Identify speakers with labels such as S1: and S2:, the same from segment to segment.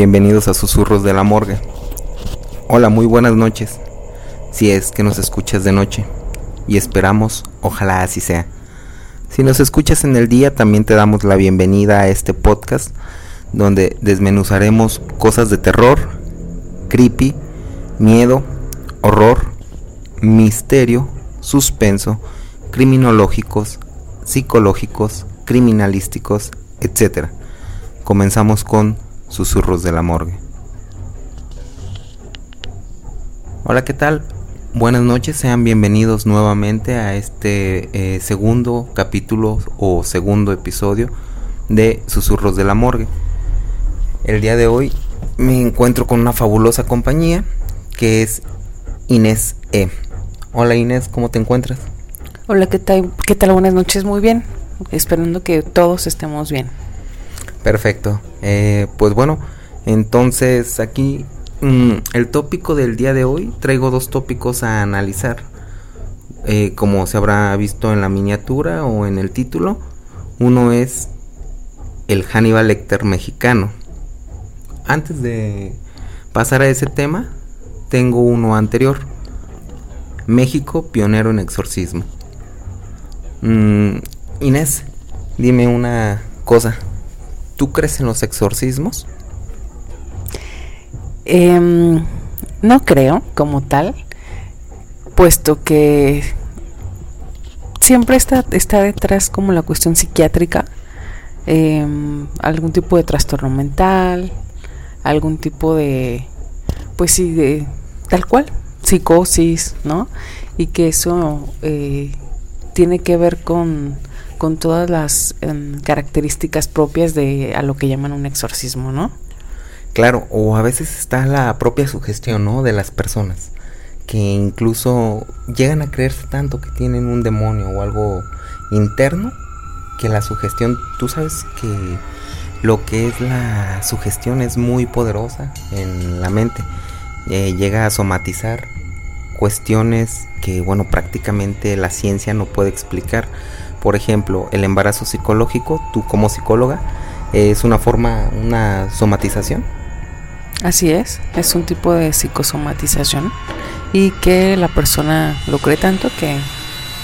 S1: Bienvenidos a Susurros de la Morgue. Hola, muy buenas noches. Si es que nos escuchas de noche. Y esperamos, ojalá así sea. Si nos escuchas en el día, también te damos la bienvenida a este podcast donde desmenuzaremos cosas de terror, creepy, miedo, horror, misterio, suspenso, criminológicos, psicológicos, criminalísticos, etc. Comenzamos con Susurros de la Morgue. Hola, ¿qué tal? Buenas noches, sean bienvenidos nuevamente a este eh, segundo capítulo o segundo episodio de Susurros de la Morgue. El día de hoy me encuentro con una fabulosa compañía que es Inés E. Hola Inés, ¿cómo te encuentras?
S2: Hola, ¿qué tal? ¿Qué tal? Buenas noches, muy bien. Esperando que todos estemos bien.
S1: Perfecto. Eh, pues bueno, entonces aquí mm, el tópico del día de hoy traigo dos tópicos a analizar. Eh, como se habrá visto en la miniatura o en el título, uno es el Hannibal Lecter mexicano. Antes de pasar a ese tema, tengo uno anterior. México, pionero en exorcismo. Mm, Inés, dime una cosa. ¿Tú crees en los exorcismos?
S2: Em, no creo como tal, puesto que siempre está, está detrás como la cuestión psiquiátrica, em, algún tipo de trastorno mental, algún tipo de, pues sí, de tal cual, psicosis, ¿no? Y que eso eh, tiene que ver con con todas las em, características propias de a lo que llaman un exorcismo, ¿no?
S1: Claro, o a veces está la propia sugestión, ¿no? De las personas, que incluso llegan a creerse tanto que tienen un demonio o algo interno, que la sugestión, tú sabes que lo que es la sugestión es muy poderosa en la mente, eh, llega a somatizar cuestiones que, bueno, prácticamente la ciencia no puede explicar por ejemplo, el embarazo psicológico, tú como psicóloga, es una forma, una somatización.
S2: Así es, es un tipo de psicosomatización y que la persona lo cree tanto que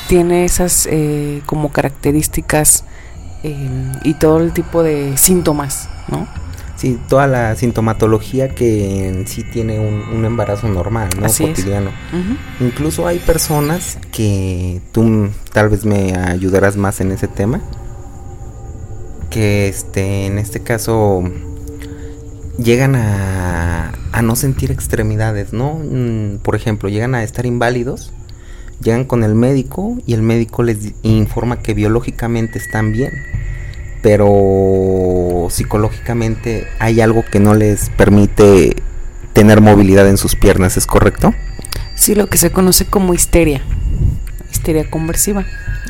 S2: tiene esas eh, como características eh, y todo el tipo de síntomas, ¿no?
S1: Sí, toda la sintomatología que en sí tiene un, embarazo normal, ¿no? Cotidiano. Incluso hay personas que tú tal vez me ayudarás más en ese tema. Que este, en este caso llegan a, a no sentir extremidades, ¿no? Mm, por ejemplo, llegan a estar inválidos, llegan con el médico y el médico les informa que biológicamente están bien pero psicológicamente hay algo que no les permite tener movilidad en sus piernas, ¿es correcto?
S2: Sí, lo que se conoce como histeria, histeria conversiva.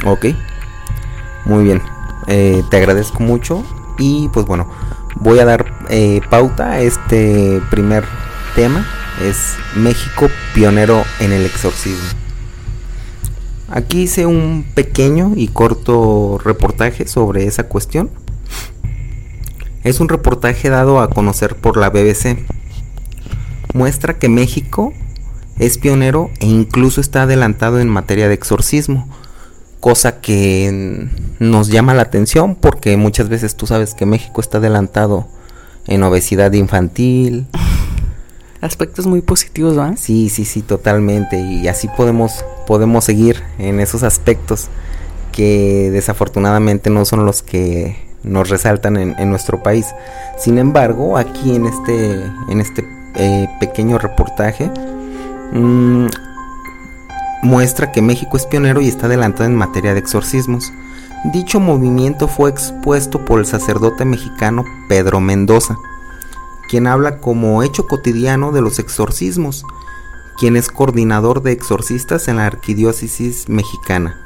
S1: Ok, muy bien, eh, te agradezco mucho y pues bueno, voy a dar eh, pauta a este primer tema, es México pionero en el exorcismo. Aquí hice un pequeño y corto reportaje sobre esa cuestión. Es un reportaje dado a conocer por la BBC. Muestra que México es pionero e incluso está adelantado en materia de exorcismo, cosa que nos llama la atención porque muchas veces tú sabes que México está adelantado en obesidad infantil.
S2: Aspectos muy positivos, ¿no?
S1: Sí, sí, sí, totalmente. Y así podemos podemos seguir en esos aspectos que desafortunadamente no son los que nos resaltan en, nuestro país. Sin embargo, aquí en este, en este eh, pequeño reportaje mm, muestra que México es pionero y está adelantado en materia de exorcismos. Dicho movimiento fue expuesto por el sacerdote mexicano Pedro Mendoza, quien habla como hecho cotidiano de los exorcismos quien es coordinador de exorcistas en la Arquidiócesis mexicana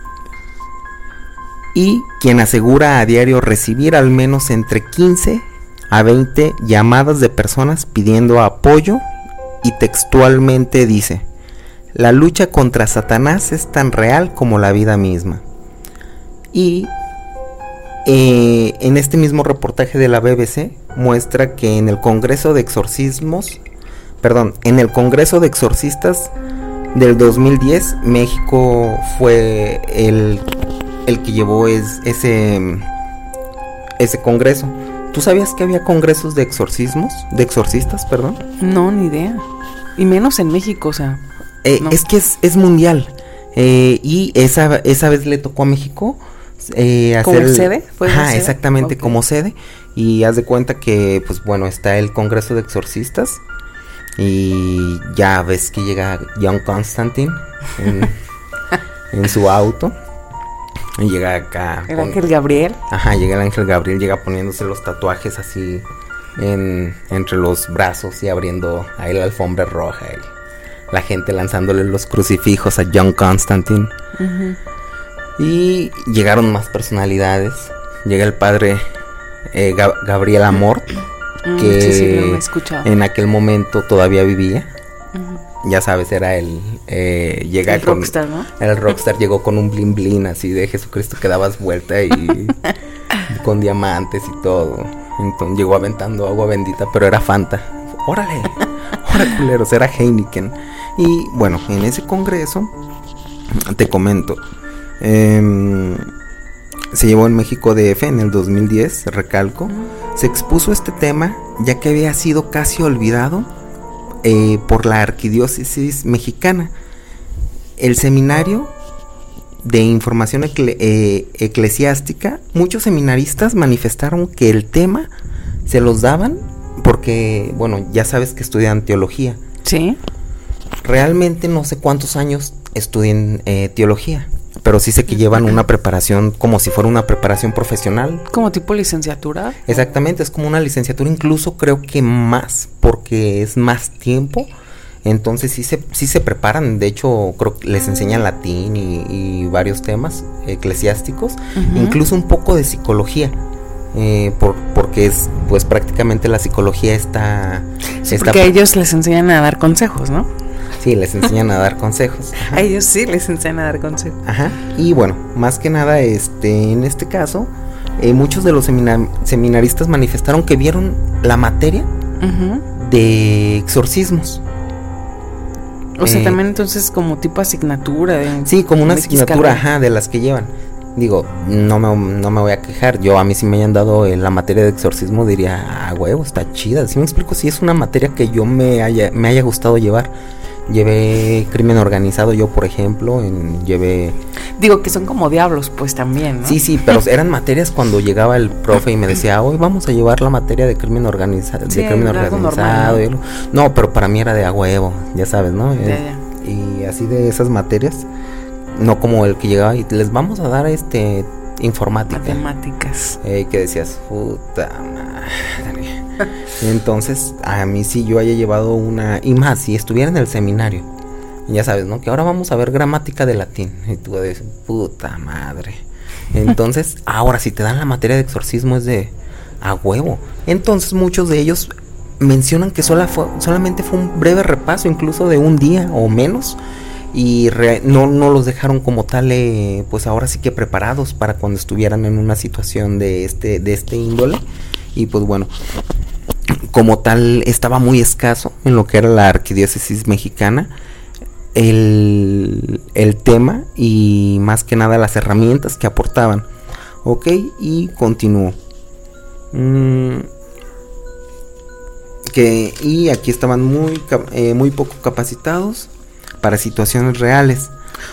S1: y quien asegura a diario recibir al menos entre 15 a 20 llamadas de personas pidiendo apoyo y textualmente dice, la lucha contra Satanás es tan real como la vida misma. Y eh, en este mismo reportaje de la BBC muestra que en el Congreso de Exorcismos, perdón, en el Congreso de Exorcistas del 2010, México fue el, el que llevó es, ese, ese congreso. ¿Tú sabías que había congresos de exorcismos? De exorcistas, perdón.
S2: No, ni idea. Y menos en México, o sea.
S1: Eh, Es que es, es mundial. Eh, y esa, esa vez le tocó a México
S2: eh, hacer... ¿Como sede?
S1: Ajá, exactamente, como sede. Y haz de cuenta que, pues bueno, está el Congreso de Exorcistas. Y ya ves que llega John Constantine en, en su auto. Y llega acá.
S2: El ángel Gabriel.
S1: Ajá, llega el ángel Gabriel, llega poniéndose los tatuajes así en, entre los brazos y abriendo ahí la alfombra roja. La gente lanzándole los crucifijos a John Constantine. Y llegaron más personalidades. Llega el padre eh, Gabriel Amor, mm, que en aquel momento todavía vivía ya sabes, era el eh, llega
S2: el rockstar, ¿no?
S1: El rockstar llegó con un blin blin así de Jesucristo que dabas vuelta y con diamantes y todo. Entonces llegó aventando agua bendita, pero era Fanta. Órale, órale culeros, era Heineken. Y bueno, en ese congreso, te comento, em, se llevó en México DF en el 2010, recalco, se expuso este tema ya que había sido casi olvidado eh, por la arquidiócesis mexicana. El seminario de información eh, eclesiástica, muchos seminaristas manifestaron que el tema se los daban porque, bueno, ya sabes que estudian teología.
S2: Sí.
S1: Realmente no sé cuántos años estudian eh, teología pero sí sé que llevan una preparación como si fuera una preparación profesional.
S2: Como tipo licenciatura.
S1: Exactamente, es como una licenciatura, incluso creo que más, porque es más tiempo. Entonces sí se, sí se preparan, de hecho creo que les enseñan latín y, varios temas eclesiásticos, incluso un poco de psicología. Eh, por, porque es pues prácticamente la psicología está,
S2: sí, porque ellos les enseñan a dar consejos, ¿no?
S1: Sí, les enseñan a dar consejos.
S2: A ellos sí les enseñan a dar consejos.
S1: Ajá. Y bueno, más que nada, este, en este caso, eh, muchos de los seminaristas manifestaron que vieron la materia de exorcismos.
S2: O sea, eh, también entonces como tipo asignatura. De,
S1: sí, como una asignatura, ajá, de las que llevan. Digo, no me, no me voy a quejar. Yo a mí si me hayan dado en la materia de exorcismo diría, ah, huevo, está chida. Si me explico, si es una materia que yo me haya, me haya gustado llevar. Llevé crimen organizado yo, por ejemplo, en, llevé...
S2: Digo que son como diablos, pues también, ¿no?
S1: Sí, sí, pero eran materias cuando llegaba el profe y me decía, hoy vamos a llevar la materia de crimen, organizado de crimen organizado. ¿no? pero para mí era de a huevo, ya sabes, ¿no? Y así de esas materias, no como el que llegaba y les vamos a dar este informática.
S2: Matemáticas.
S1: Eh, que decías, puta madre. Entonces, a mí sí yo haya llevado una... Y más, si estuviera en el seminario. Ya sabes, ¿no? Que ahora vamos a ver gramática de latín. Y tú decir, puta madre. Entonces, ahora si te dan la materia de exorcismo es de a huevo. Entonces muchos de ellos mencionan que sola fue, solamente fue un breve repaso, incluso de un día o menos. Y no, no los dejaron como tal, eh, pues ahora sí que preparados para cuando estuvieran en una situación de este, de este índole. Y pues bueno, como tal estaba muy escaso en lo que era la arquidiócesis mexicana el, tema y más que nada las herramientas que aportaban. Ok, y continúo. Mm, que, y aquí estaban muy, eh, muy poco capacitados para situaciones reales.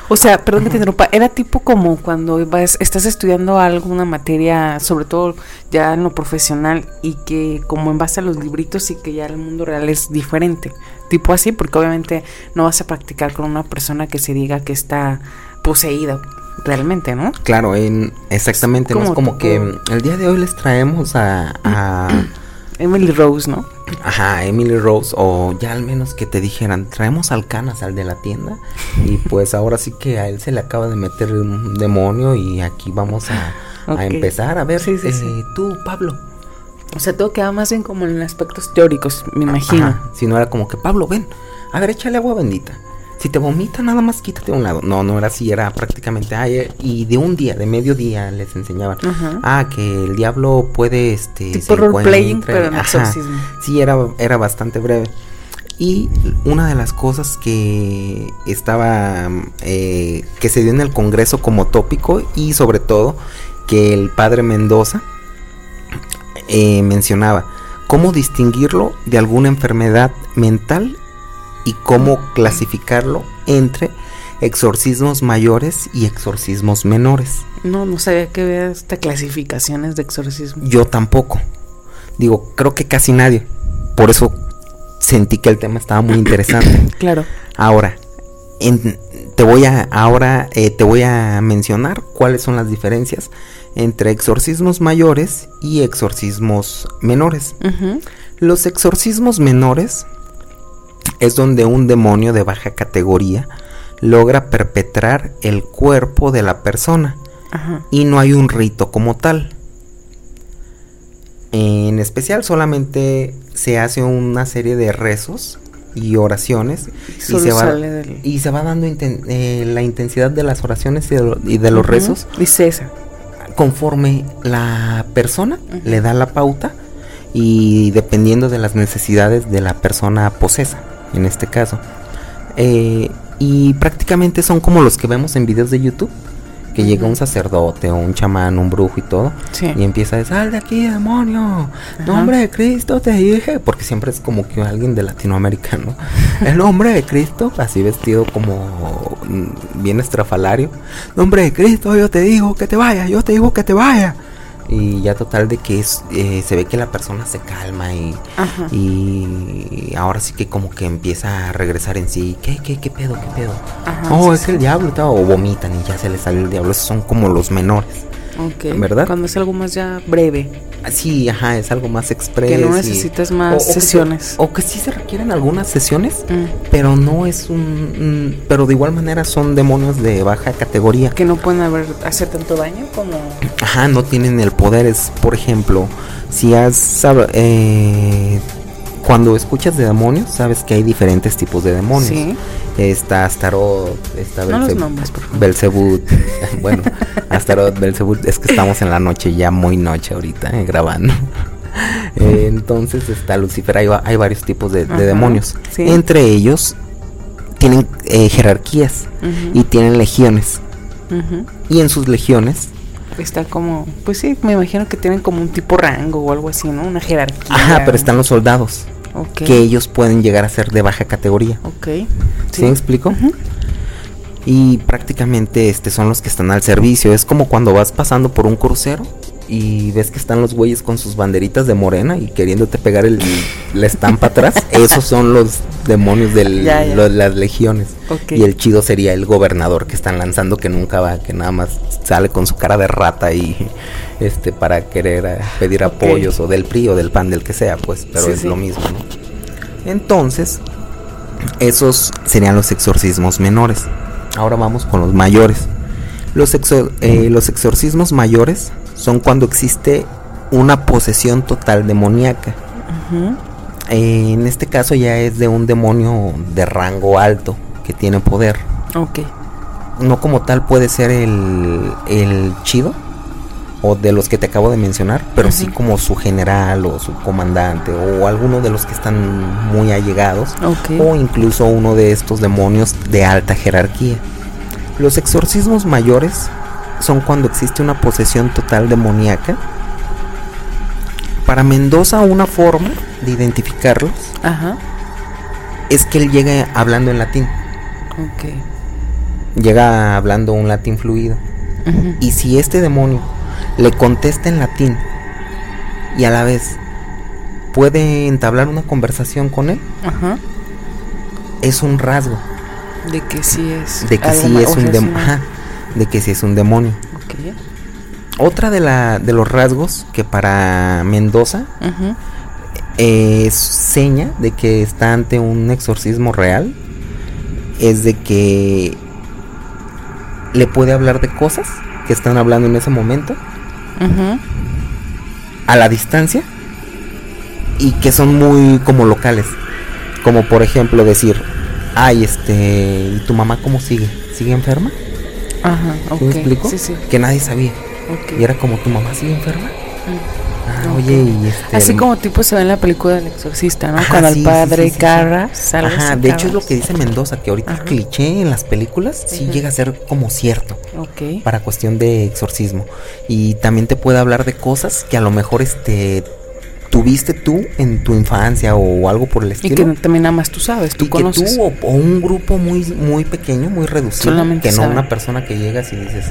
S2: O sea, perdón que te interrumpa, era tipo como cuando vas, estás estudiando alguna materia, sobre todo ya en lo profesional, y que como en base a los libritos y que ya el mundo real es diferente. Tipo así, porque obviamente no vas a practicar con una persona que se diga que está poseída realmente, ¿no?
S1: Claro, en, exactamente, ¿no? es como que el día de hoy les traemos a
S2: Emily Rose, ¿no?
S1: Ajá, Emily Rose, o ya al menos que te dijeran, traemos al Canas, al de la tienda, y pues ahora sí que a él se le acaba de meter un demonio y aquí vamos a, empezar a ver, sí, sí, eh, tú, Pablo.
S2: O sea, todo queda más bien como en aspectos teóricos, me imagino.
S1: si no era como que, Pablo, ven, a ver, échale agua bendita. Si te vomita, nada más quítate a un lado. No, no era así, era prácticamente. Ay, y de un día, de mediodía, les enseñaban.
S2: Ajá.
S1: Ah, que el diablo puede, este.
S2: Tipo role-playing, pero en exorcismo.
S1: Sí, era, era bastante breve. Y una de las cosas que estaba, eh, que se dio en el Congreso como tópico y sobre todo que el padre Mendoza eh, mencionaba, cómo distinguirlo de alguna enfermedad mental y cómo clasificarlo entre exorcismos mayores y exorcismos menores.
S2: No, no sabía que había hasta clasificaciones de exorcismo.
S1: Yo tampoco. Digo, creo que casi nadie. Por eso sentí que el tema estaba muy interesante.
S2: Claro.
S1: Ahora, en- te voy a ahora eh, te voy a mencionar cuáles son las diferencias entre exorcismos mayores y exorcismos menores. Los exorcismos menores es donde un demonio de baja categoría logra perpetrar el cuerpo de la persona
S2: Ajá.
S1: y no hay un rito como tal. En especial solamente se hace una serie de rezos y oraciones y se va,
S2: del-
S1: y se va dando inten- eh, la intensidad de las oraciones y de, lo- y de los rezos
S2: Dice esa.
S1: conforme la persona le da la pauta y dependiendo de las necesidades de la persona posesa, en este caso. Eh, y prácticamente son como los que vemos en videos de YouTube, que llega un sacerdote o un chamán, un brujo y todo,
S2: Sí.
S1: y empieza a decir, sal de aquí, demonio, nombre de Cristo te dije, porque siempre es como que alguien de Latinoamérica, ¿no? El nombre de Cristo, así vestido como mm, bien estrafalario, nombre de Cristo, yo te digo que te vayas, yo te digo que te vayas. Y ya total de que es, eh, se ve que la persona se calma y, y ahora sí que como que empieza a regresar en sí. ¿Qué, qué, qué pedo, qué pedo?
S2: Ajá,
S1: oh,
S2: sí,
S1: es
S2: sí.
S1: el diablo, o vomitan y ya se les sale el diablo. Esos son como los menores.
S2: Ok.
S1: ¿Verdad?
S2: Cuando es algo más ya breve.
S1: Sí, ajá, es algo más express.
S2: Que no
S1: y-
S2: necesitas más
S1: o- o que se-
S2: sesiones.
S1: o que sí se requieren algunas sesiones,
S2: Mm.
S1: pero no es un... mm, pero de igual manera son demonios de baja categoría.
S2: Que no pueden haber, hacer tanto daño como.
S1: Ajá, no tienen el poder. Es, por ejemplo, si has... eh, cuando escuchas de demonios, sabes que hay diferentes tipos de demonios.
S2: Sí.
S1: Está Astaroth, está
S2: No los
S1: Belzebú-
S2: nombres, por favor.
S1: Belzebut. bueno, Astaroth, Belzebut. Es que estamos en la noche, ya muy noche ahorita, eh, grabando. Eh, entonces está Lucifer. Hay, va- hay varios tipos de, de
S2: Ajá,
S1: demonios.
S2: sí.
S1: Entre ellos tienen eh, jerarquías y tienen legiones.
S2: Ujú.
S1: Y en sus legiones
S2: Está como. Pues sí, me imagino que tienen como un tipo rango o algo así, ¿no? Una jerarquía.
S1: Ajá, pero están los soldados, Que ellos pueden llegar a ser de baja categoría. ¿Sí, me explico? Y prácticamente este son los que están al servicio. Es como cuando vas pasando por un crucero y ves que están los güeyes con sus banderitas de morena y queriéndote pegar el, la estampa atrás. Esos son los demonios de las legiones. Y el chido sería el gobernador que están lanzando que nunca va, que nada más sale con su cara de rata y este para querer eh, pedir apoyos o del PRI o del PAN del que sea, pues, pero
S2: Sí,
S1: es
S2: sí.
S1: lo mismo, ¿no? Entonces, esos serían los exorcismos menores. Ahora vamos con los mayores. Los, exor- eh, los exorcismos mayores son cuando existe una posesión total demoníaca. Eh, en este caso ya es de un demonio de rango alto que tiene poder.
S2: Ok.
S1: No como tal puede ser el, el chido o de los que te acabo de mencionar, pero sí
S2: Ujú.
S1: como su general o su comandante o alguno de los que están muy allegados
S2: Ok.
S1: o incluso uno de estos demonios de alta jerarquía. Los exorcismos mayores son cuando existe una posesión total demoníaca. Para Mendoza una forma de identificarlos
S2: Ajá.
S1: es que él llega hablando en latín,
S2: Ok.
S1: llega hablando un latín fluido.
S2: Ujú.
S1: Y si este demonio le contesta en latín y a la vez puede entablar una conversación con él,
S2: Ajá.
S1: es un rasgo
S2: De que sí es.
S1: de que sí es un demonio. de que sí es un demonio. Otra de, la, de los rasgos que para Mendoza es seña de que está ante un exorcismo real es de que le puede hablar de cosas que están hablando en ese momento A la distancia y que son muy como locales. Como por ejemplo decir, ay, este, ¿y tu mamá cómo sigue? ¿Sigue enferma?
S2: Ajá, ok.
S1: ¿Sí me explico?
S2: Sí, sí.
S1: Que nadie sabía. Y era como, ¿tu mamá sigue enferma?
S2: Mm.
S1: Ah, oye, y este...
S2: Así como tipo se ve en la película del exorcista, ¿no?
S1: Ajá,
S2: Cuando
S1: sí,
S2: el padre
S1: sí, sí, Ajá, de hecho es lo que dice Mendoza, que ahorita
S2: Ajá.
S1: el cliché en las películas sí llega a ser como cierto
S2: Ok.
S1: para cuestión de exorcismo. Y también te puede hablar de cosas que a lo mejor este tuviste tú en tu infancia o algo por el
S2: Y
S1: estilo.
S2: que también nada más tú sabes, tú
S1: y que
S2: conoces.
S1: tú o, o un grupo muy muy pequeño, muy reducido,
S2: Solamente
S1: que no una persona que llegas y dices,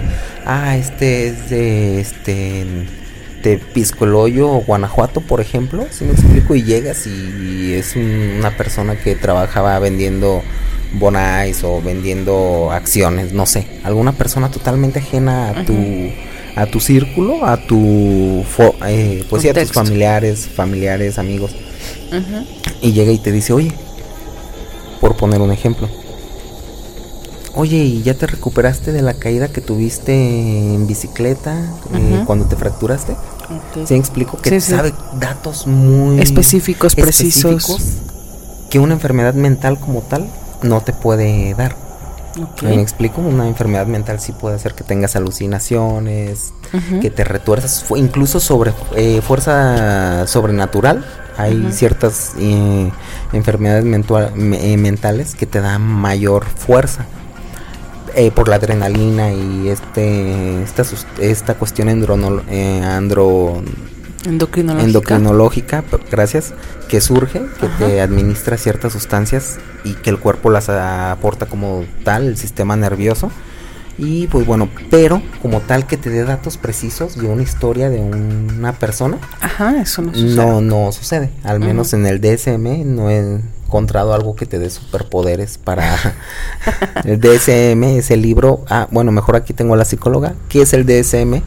S1: "Ah, este es de este de Pisco el Hoyo o Guanajuato, por ejemplo", si me explico y llegas y es un- una persona que trabajaba vendiendo bonais o vendiendo acciones, no sé, alguna persona totalmente ajena a tu a tu círculo, a tu eh, pues sí, a tus familiares, familiares, amigos. Y llega y te dice, oye, por poner un ejemplo, oye, ¿y ya te recuperaste de la caída que tuviste en bicicleta eh, cuando te fracturaste?
S2: Ok.
S1: ¿Sí me explico? Que
S2: Sí, sí.
S1: sabe datos muy
S2: Específicos, precisos.
S1: específicos que una enfermedad mental como tal no te puede dar.
S2: Ok.
S1: ¿Me explico? Una enfermedad mental sí puede hacer que tengas alucinaciones, que te retuerzas, incluso sobre eh, fuerza sobrenatural. Hay ciertas eh, enfermedades mentua- me- eh, mentales que te dan mayor fuerza eh, por la adrenalina y este esta, esta cuestión eh, andro,
S2: Endocrinológica.
S1: gracias, que surge, que
S2: Ajá.
S1: te administra ciertas sustancias y que el cuerpo las aporta como tal, el sistema nervioso. Y pues bueno, pero como tal que te dé datos precisos de una historia de una persona,
S2: Ajá, eso no sucede.
S1: no, no sucede. Al menos en el DSM no he encontrado algo que te dé superpoderes para... el DSM es el libro... Ah, bueno, mejor aquí tengo a la psicóloga. ¿Qué es el DSM?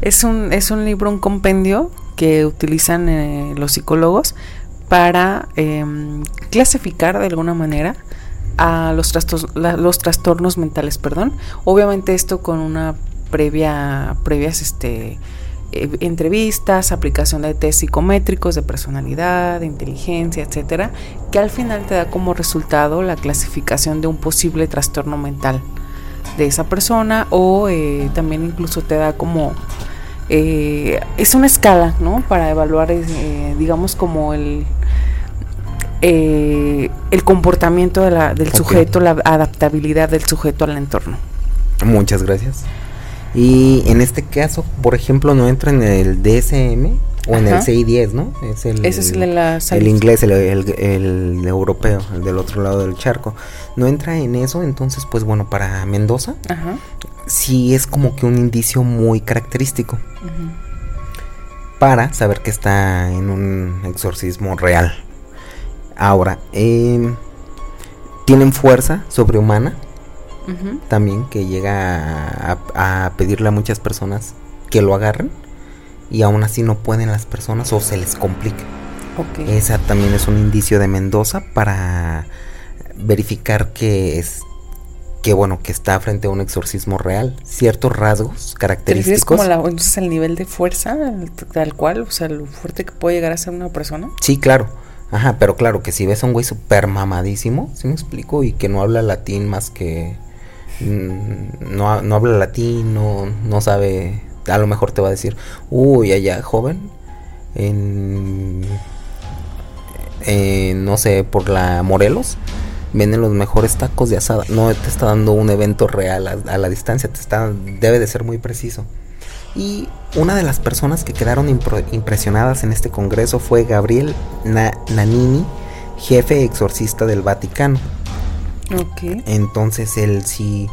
S2: Es un, es un libro, un compendio que utilizan eh, los psicólogos para em, clasificar de alguna manera a los, trastos- la- los trastornos mentales, perdón. Obviamente esto con una previa, previas este, eh, entrevistas, aplicación de test psicométricos de personalidad, de inteligencia, etcétera, que al final te da como resultado la clasificación de un posible trastorno mental de esa persona o eh, también incluso te da como eh, es una escala, ¿no? Para evaluar, eh, digamos, como el eh, el comportamiento de la- del
S1: Ok.
S2: sujeto, la adaptabilidad del sujeto al entorno.
S1: Muchas gracias. Y en este caso, por ejemplo, no entra en el DSM o en el
S2: Ajá.
S1: CI10, ¿no? Es el,
S2: Ese es el de la
S1: el inglés, el, el- el europeo, el del otro lado del charco. No entra en eso, entonces, pues bueno, para Mendoza
S2: Ajá.
S1: sí es como que un indicio muy característico para saber que está en un exorcismo real. Ahora, em, tienen fuerza sobrehumana También que llega a, a pedirle a muchas personas que lo agarren y aún así no pueden las personas o se les complica.
S2: Ok.
S1: Esa también es un indicio de Mendoza para verificar que es que bueno que está frente a un exorcismo real, ciertos rasgos
S2: ¿Te refieres
S1: característicos.
S2: como la, entonces al nivel de fuerza, al- tal cual, o sea, lo fuerte que puede llegar a ser una persona?
S1: Sí, claro. Ajá, pero claro que si ves a un güey super mamadísimo, ¿sí me explico? Y que no habla latín más que no, ha- no habla latín, no, no sabe, a lo mejor te va a decir, uy, allá, joven, en, en, no sé, por la Morelos, venden los mejores tacos de asada. No te está dando un evento real a, la distancia, te está, debe de ser muy preciso. Y una de las personas que quedaron impresionadas en este congreso fue Gabriel Na- Nanini, jefe exorcista del Vaticano. Entonces él sí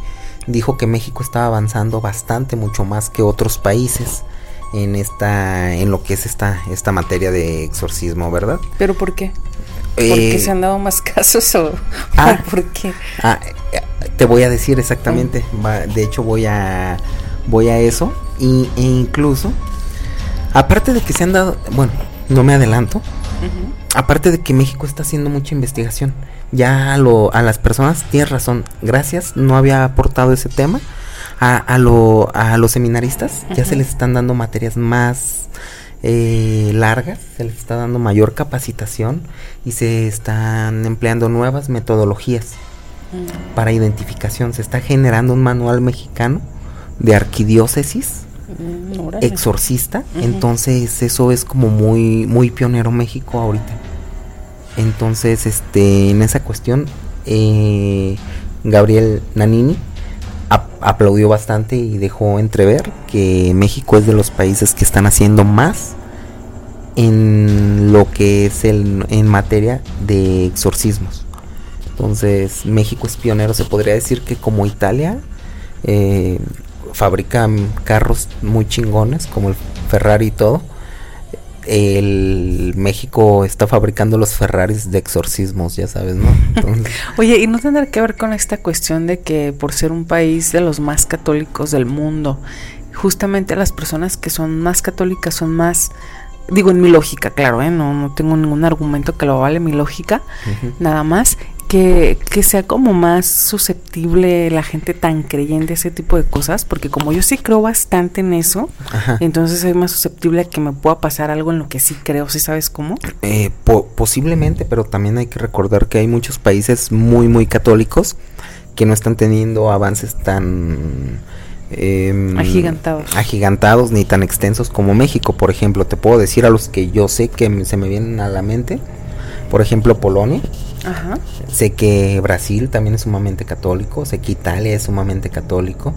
S1: dijo que México estaba avanzando bastante, mucho más que otros países en esta, en lo que es esta, esta materia de exorcismo, ¿verdad?
S2: ¿Pero por qué? ¿Porque
S1: Eh,
S2: se han dado más casos o,
S1: ah.
S2: o por qué?
S1: Ah, eh, te voy a decir exactamente. va- de hecho, voy a voy a eso. Y, e incluso, aparte de que se han dado, bueno, no me adelanto. Aparte de que México está haciendo mucha investigación. Ya a, lo, a las personas, tienes razón. Gracias, no había aportado ese tema. A, a, lo, a los seminaristas ya se les están dando materias más eh, largas, se les está dando mayor capacitación y se están empleando nuevas metodologías
S2: Mm.
S1: para identificación. Se está generando un manual mexicano de arquidiócesis
S2: Mm,
S1: exorcista. Entonces eso es como muy, muy pionero México ahorita. Entonces, este, en esa cuestión, eh, Gabriel Nanini ap- aplaudió bastante y dejó entrever que México es de los países que están haciendo más en lo que es el, en materia de exorcismos. Entonces, México es pionero, se podría decir que como Italia eh, fabrican carros muy chingones, como el Ferrari y todo. El México está fabricando los Ferraris de exorcismos, ya sabes, ¿no? Entonces,
S2: Oye, ¿y no tendrá que ver con esta cuestión de que por ser un país de los más católicos del mundo, justamente las personas que son más católicas son más, digo en mi lógica, claro, ¿eh? no, no tengo ningún argumento que lo vale mi lógica, nada más, que, que sea como más susceptible la gente tan creyente a ese tipo de cosas, porque como yo sí creo bastante en eso,
S1: Ajá.
S2: entonces soy más susceptible a que me pueda pasar algo en lo que sí creo, ¿sí sabes cómo?
S1: Eh, po- posiblemente, pero también hay que recordar que hay muchos países muy, muy católicos que no están teniendo avances tan em,
S2: Agigantados.
S1: agigantados ni tan extensos como México. Por ejemplo, te puedo decir a los que yo sé que se me vienen a la mente. Por ejemplo, Polonia.
S2: Ajá.
S1: Sé que Brasil también es sumamente católico. Sé que Italia es sumamente católico.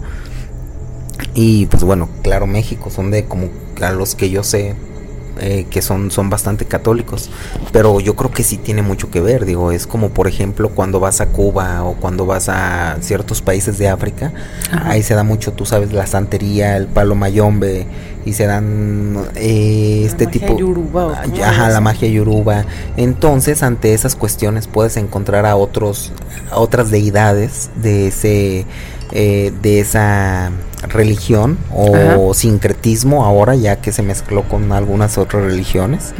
S1: Y pues bueno, claro, México son de como a los que yo sé eh, que son, son bastante católicos. Pero yo creo que sí tiene mucho que ver. Digo, es como por ejemplo cuando vas a Cuba o cuando vas a ciertos países de África.
S2: Ajá.
S1: Ahí se da mucho, tú sabes, la santería, el palo mayombe. Y se dan eh, este tipo...
S2: yoruba, ¿o
S1: Ah,
S2: cómo
S1: ya, Ajá, la magia yoruba. Entonces, ante esas cuestiones puedes encontrar a otros, a otras deidades de ese, eh, de esa religión o
S2: Ajá.
S1: sincretismo ahora, ya que se mezcló con algunas otras religiones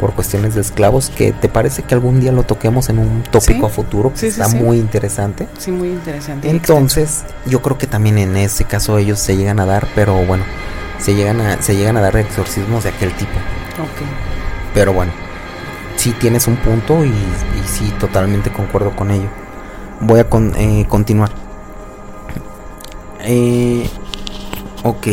S1: por cuestiones de esclavos. Que te parece que algún día lo toquemos en un tópico
S2: Sí.
S1: a futuro, que
S2: Sí,
S1: está
S2: sí.
S1: muy interesante.
S2: Sí, muy interesante.
S1: Entonces, yo creo que también en ese caso ellos se llegan a dar, pero bueno, se llegan a, se llegan a dar exorcismos de aquel tipo.
S2: Ok.
S1: Pero bueno, sí tienes un punto y, y sí totalmente concuerdo con ello. Voy a con- eh, continuar. Eh, ok.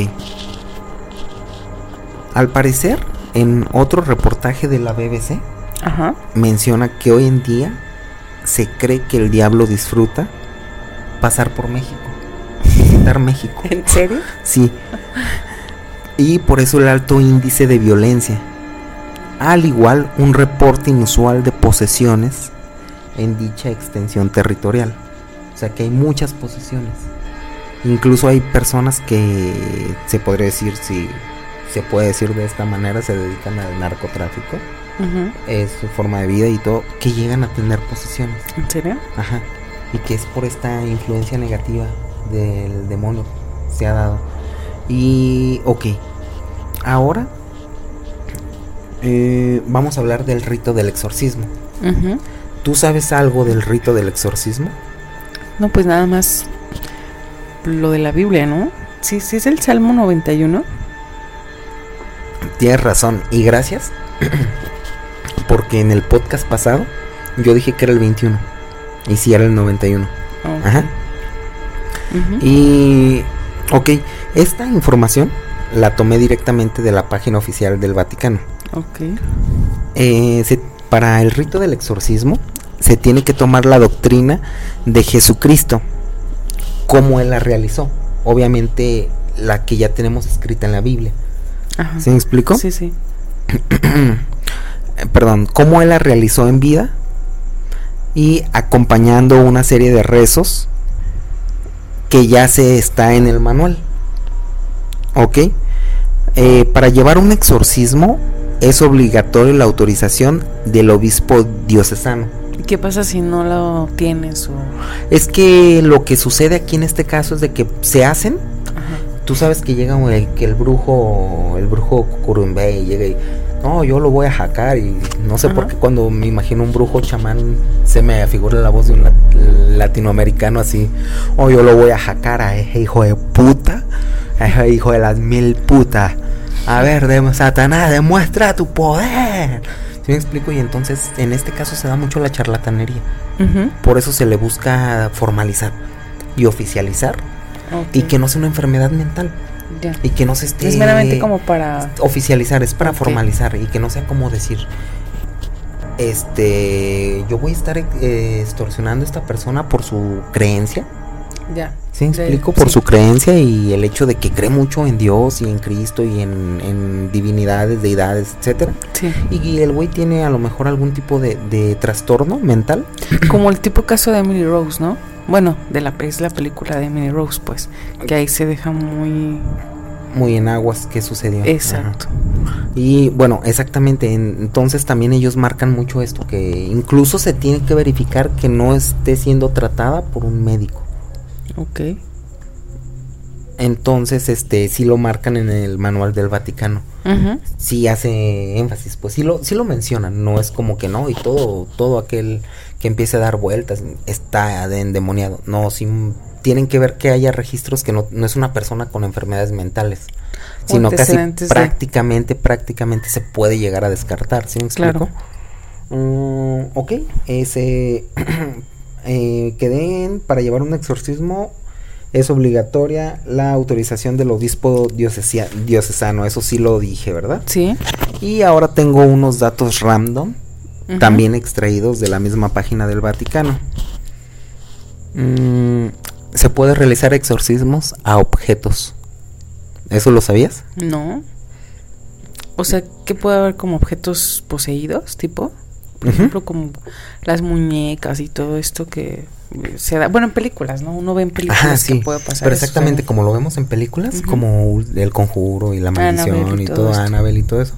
S1: Al parecer, en otro reportaje de la BBC,
S2: Ajá.
S1: menciona que hoy en día se cree que el diablo disfruta pasar por México. Visitar México.
S2: ¿En serio?
S1: Sí. Y por eso el alto índice de violencia. Al igual un reporte inusual de posesiones en dicha extensión territorial. O sea que hay muchas posesiones. Incluso hay personas que se podría decir, si se puede decir de esta manera, se dedican al narcotráfico. Es su forma de vida y todo, que llegan a tener posesiones.
S2: ¿En serio?
S1: Ajá. Y que es por esta influencia negativa del demonio. Se ha dado. Y, ok. Ahora eh, vamos a hablar del rito del exorcismo. ¿Tú sabes algo del rito del exorcismo?
S2: No, pues nada más lo de la Biblia, ¿no? Sí, sí es el Salmo 91.
S1: Tienes razón. Y gracias. Porque en el podcast pasado yo dije que era el 21. Y sí era el 91.
S2: Ok.
S1: Ajá. Y, ok, esta información la tomé directamente de la página oficial del Vaticano.
S2: Ok.
S1: Eh, se- para el rito del exorcismo se tiene que tomar la doctrina de Jesucristo, como él la realizó. Obviamente la que ya tenemos escrita en la Biblia.
S2: Ajá.
S1: ¿Sí me explico?
S2: Sí, sí.
S1: Perdón, cómo él la realizó en vida y acompañando una serie de rezos que ya se está en el manual. ¿Ok? Eh, para llevar un exorcismo es obligatorio la autorización del obispo diocesano.
S2: ¿Y qué pasa si no lo tienes o...?
S1: Es que lo que sucede aquí en este caso es de que se hacen.
S2: Ajá.
S1: Tú sabes que llega el, que el brujo, el brujo Cucurumbe y llega y no, yo lo voy a jacar y no sé por
S2: Ajá.
S1: qué cuando me imagino un brujo chamán se me figura la voz de un lat- latinoamericano así, oh, yo lo voy a jacar a ese hijo de puta, a ese hijo de las mil putas. A ver, de, Satanás, demuestra tu poder. ¿Sí me explico? Y entonces en este caso se da mucho la charlatanería. Por eso se le busca formalizar y oficializar y que no sea una enfermedad mental
S2: Ya.
S1: y que no se esté
S2: Es meramente como para.
S1: oficializar, es para formalizar y que no sea como decir este yo voy a estar eh, extorsionando a esta persona por su creencia.
S2: Ya.
S1: ¿Sí me
S2: De-
S1: explico? Por
S2: sí.
S1: su creencia y el hecho de que cree mucho en Dios y en Cristo y en, en divinidades, deidades, etcétera.
S2: Sí.
S1: Y el güey tiene a lo mejor algún tipo de, de trastorno mental.
S2: Como el tipo caso de Emily Rose, ¿no? Bueno, de la es la película de Emily Rose, pues, que ahí se deja muy
S1: Muy en aguas que sucedió.
S2: exacto.
S1: Ajá. Y bueno, exactamente. en- Entonces también ellos marcan mucho esto, que incluso se tiene que verificar que no esté siendo tratada por un médico.
S2: Ok.
S1: Entonces, este, sí lo marcan en el manual del Vaticano. Sí hace énfasis, pues sí lo, sí lo mencionan, no es como que no, y todo, todo aquel que empiece a dar vueltas está de endemoniado. No, sí tienen que ver que haya registros que no, no es una persona con enfermedades mentales,
S2: O
S1: sino casi
S2: de-
S1: prácticamente, prácticamente se puede llegar a descartar, ¿sí me explico?
S2: Claro.
S1: Mm, ok, ese eh, que den para llevar un exorcismo es obligatoria la autorización del obispo diocesano, eso sí lo dije, ¿verdad?
S2: Sí.
S1: Y ahora tengo unos datos random, también extraídos de la misma página del Vaticano. Mm, se puede realizar exorcismos a objetos. ¿Eso lo sabías?
S2: No. O sea, ¿qué puede haber como objetos poseídos, tipo? Por ejemplo, como las muñecas y todo esto que se da. Bueno, en películas, ¿no? Uno ve en películas
S1: Ajá, sí.
S2: que puede pasar.
S1: Pero exactamente como lo vemos en películas, como El Conjuro y La Maldición
S2: Annabelle y
S1: y
S2: todo
S1: todo. Annabelle y todo eso.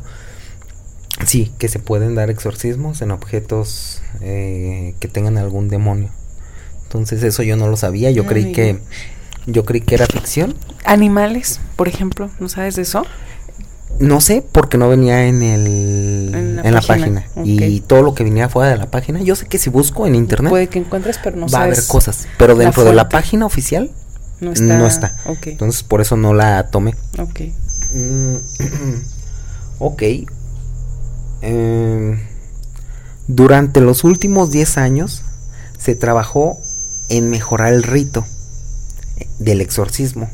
S1: Sí, que se pueden dar exorcismos en objetos eh, que tengan algún demonio. Entonces eso yo no lo sabía, yo
S2: Ah,
S1: creí que yo creí que era ficción.
S2: Animales, por ejemplo, ¿no sabes de eso?
S1: No sé porque no venía en el
S2: En la
S1: en la
S2: página,
S1: y todo lo que venía fuera de la página, yo sé que si busco en internet
S2: Puede que encuentres, pero no
S1: va a haber cosas, pero
S2: la
S1: dentro de la página oficial
S2: No está.
S1: no está.
S2: Ok.
S1: entonces por eso no la tomé.
S2: Ok.
S1: Mm, ok. Em, durante los últimos 10 años se trabajó en mejorar el rito del exorcismo.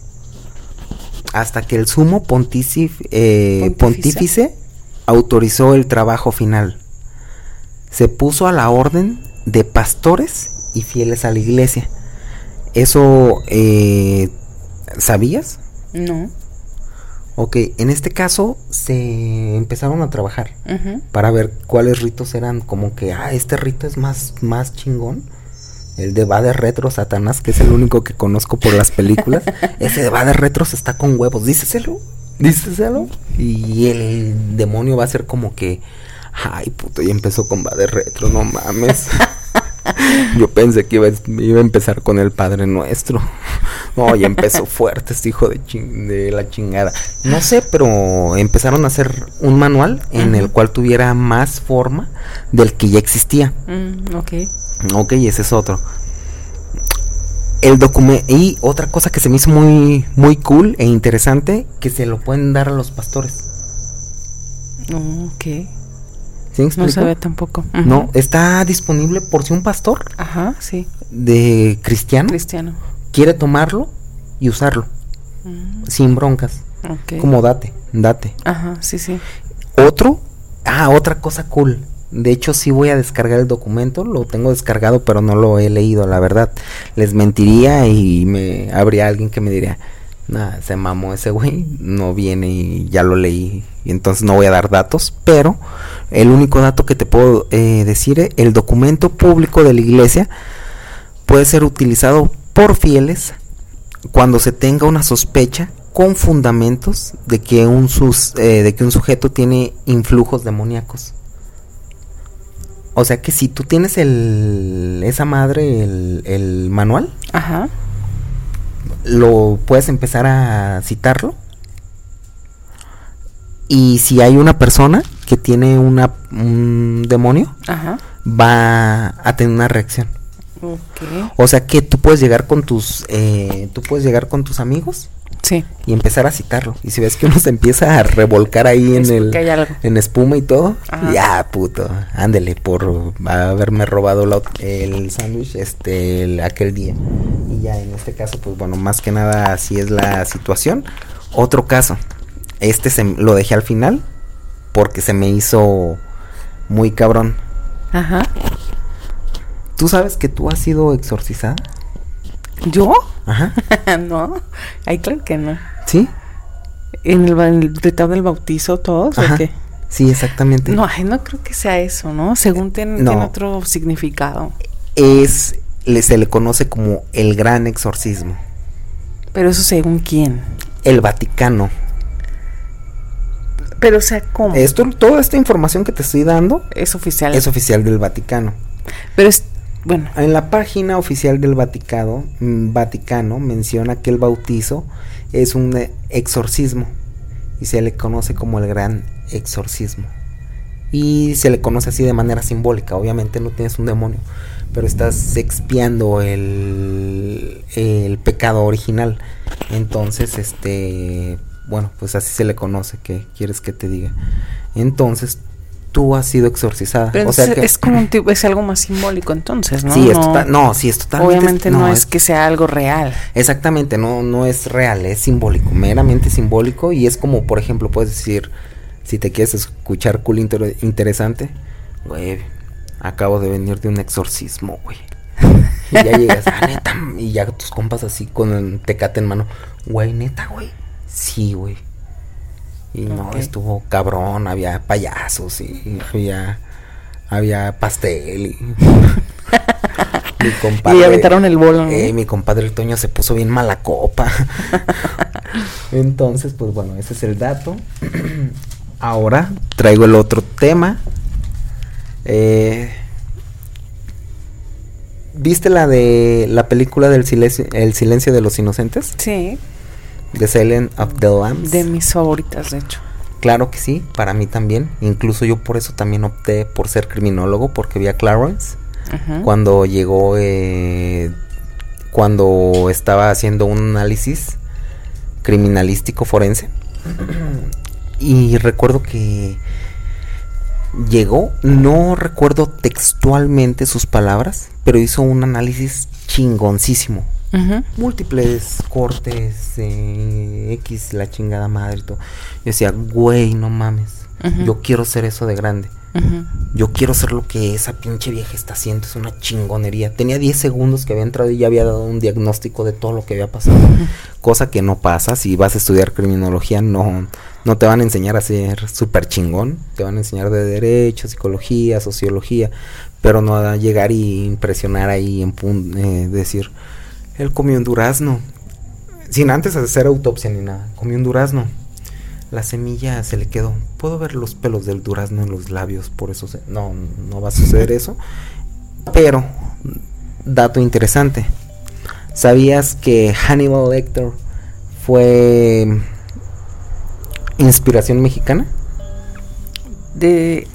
S1: Hasta que el sumo pontífice, eh,
S2: Pontífice.
S1: autorizó el trabajo final. Se puso a la orden de pastores y fieles a la iglesia. Eso, eh, ¿sabías?
S2: No.
S1: Ok, en este caso se empezaron a trabajar para ver cuáles ritos eran como que, ah, este rito es más, más chingón. El de va de retro Satanás, que es el único que conozco por las películas. Ese de va de retros está con huevos, díceselo, díceselo. Y el demonio va a ser como que, ay, puto, ya empezó con va de retro, no mames. Yo pensé que iba, a- iba a empezar con el Padre Nuestro. No, ya empezó fuerte este hijo de, la chingada. No sé, pero empezaron a hacer un manual en el cual tuviera más forma del que ya existía.
S2: Mm, ok.
S1: Ok, ese es otro. El documento y otra cosa que se me hizo muy muy cool e interesante que se lo pueden dar a los pastores.
S2: Ok.
S1: ¿Sí me explico?
S2: No sabía tampoco. Ujú.
S1: No, está disponible por si un pastor
S2: Ajá, sí.
S1: de cristiano
S2: Cristiano.
S1: quiere tomarlo y usarlo
S2: Mm,
S1: sin broncas. Como date, date.
S2: Ajá, sí, sí.
S1: Otro, ah, otra cosa cool. De hecho, sí voy a descargar el documento, lo tengo descargado, pero no lo he leído, la verdad. Les mentiría y me habría alguien que me diría, nada, se mamó ese güey, no viene y ya lo leí, y entonces no voy a dar datos, pero el único dato que te puedo eh, decir, es, el documento público de la iglesia puede ser utilizado por fieles cuando se tenga una sospecha con fundamentos de que un, sus, eh, de que un sujeto tiene influjos demoníacos. O sea que si tú tienes el, esa madre, el, el manual,
S2: Ajá.
S1: Lo puedes empezar a citarlo. Y si hay una persona que tiene una, un demonio,
S2: Ajá.
S1: va a tener una reacción. O sea que tú puedes llegar con tus, eh, tú puedes llegar con tus amigos
S2: Sí.
S1: y empezar a citarlo. Y si ves que uno se empieza a revolcar ahí en el en espuma y todo,
S2: Ajá.
S1: ya puto, ándele por haberme robado la el sándwich este el- aquel día. Y ya en este caso, pues bueno, más que nada así es la situación. Otro caso, este se, lo dejé al final porque se me hizo muy cabrón.
S2: Ajá.
S1: ¿Tú sabes que tú has sido exorcizada?
S2: ¿Yo?
S1: Ajá.
S2: no. Ay, claro que no.
S1: ¿Sí?
S2: ¿En el, ba- en el ritual del bautizo todos
S1: Ajá.
S2: o qué?
S1: Sí, exactamente.
S2: No, ay, no creo que sea eso, ¿no? Según tiene,
S1: No.
S2: tiene otro significado.
S1: Es le- se le conoce como el gran exorcismo.
S2: Pero eso según quién.
S1: El Vaticano.
S2: Pero, o sea, ¿cómo?
S1: Esto, toda esta información que te estoy dando
S2: Es oficial.
S1: es oficial del Vaticano.
S2: Pero es, bueno,
S1: En la página oficial del Vaticano, mm, Vaticano menciona que el bautizo es un eh, exorcismo y se le conoce como el gran exorcismo. Y se le conoce así de manera simbólica. Obviamente no tienes un demonio, pero estás expiando el, el pecado original. Entonces, este, bueno, pues así se le conoce. ¿Qué quieres que te diga? Entonces, tú has sido exorcizada.
S2: pero
S1: o sea
S2: entonces
S1: que,
S2: es como un tipo, es algo más simbólico entonces, ¿no?
S1: Sí, es
S2: no,
S1: no, sí, es totalmente.
S2: Obviamente no, es, que sea algo real.
S1: Exactamente, no, no es real, es simbólico, meramente simbólico. Y es como, por ejemplo, puedes decir, si te quieres escuchar cool inter- interesante, güey, acabo de venir de un exorcismo, güey. Y ya llegas, ah, neta, y ya tus compas así con el tecate en mano, güey, neta, güey. Sí, güey. Y no, estuvo cabrón, había payasos y había, había pastel y... Mi
S2: y
S1: compadre-
S2: aventaron el bolo, ¿no?
S1: eh, mi compadre el Toño se puso bien mala copa. Entonces, pues bueno, ese es el dato. Ahora traigo el otro tema. Eh, ¿Viste la de la película del silencio, El silencio de los inocentes?
S2: Sí,
S1: The Silence of the Lambs.
S2: de mis favoritas, de hecho.
S1: Claro que sí, para mí también. Incluso yo por eso también opté por ser criminólogo, porque vi a Clarence cuando llegó, eh, cuando estaba haciendo un análisis criminalístico forense. Y recuerdo que llegó, no recuerdo textualmente sus palabras, pero hizo un análisis chingoncísimo. Múltiples cortes, eh, X, la chingada madre y todo. Yo decía, güey, no mames. Yo quiero ser eso de grande. Yo quiero ser lo que esa pinche vieja está haciendo. Es una chingonería. Tenía 10 segundos que había entrado y ya había dado un diagnóstico de todo lo que había pasado. Cosa que no pasa. Si vas a estudiar criminología, no, no te van a enseñar a ser súper chingón. Te van a enseñar de derecho, psicología, sociología. Pero no a llegar y impresionar ahí en pun- eh, decir, él comió un durazno. Sin antes hacer autopsia ni nada. Comió un durazno. La semilla se le quedó. Puedo ver los pelos del durazno en los labios, por eso se- no, no va a suceder eso. Pero, dato interesante. ¿Sabías que Hannibal Lecter fue inspiración mexicana?
S2: De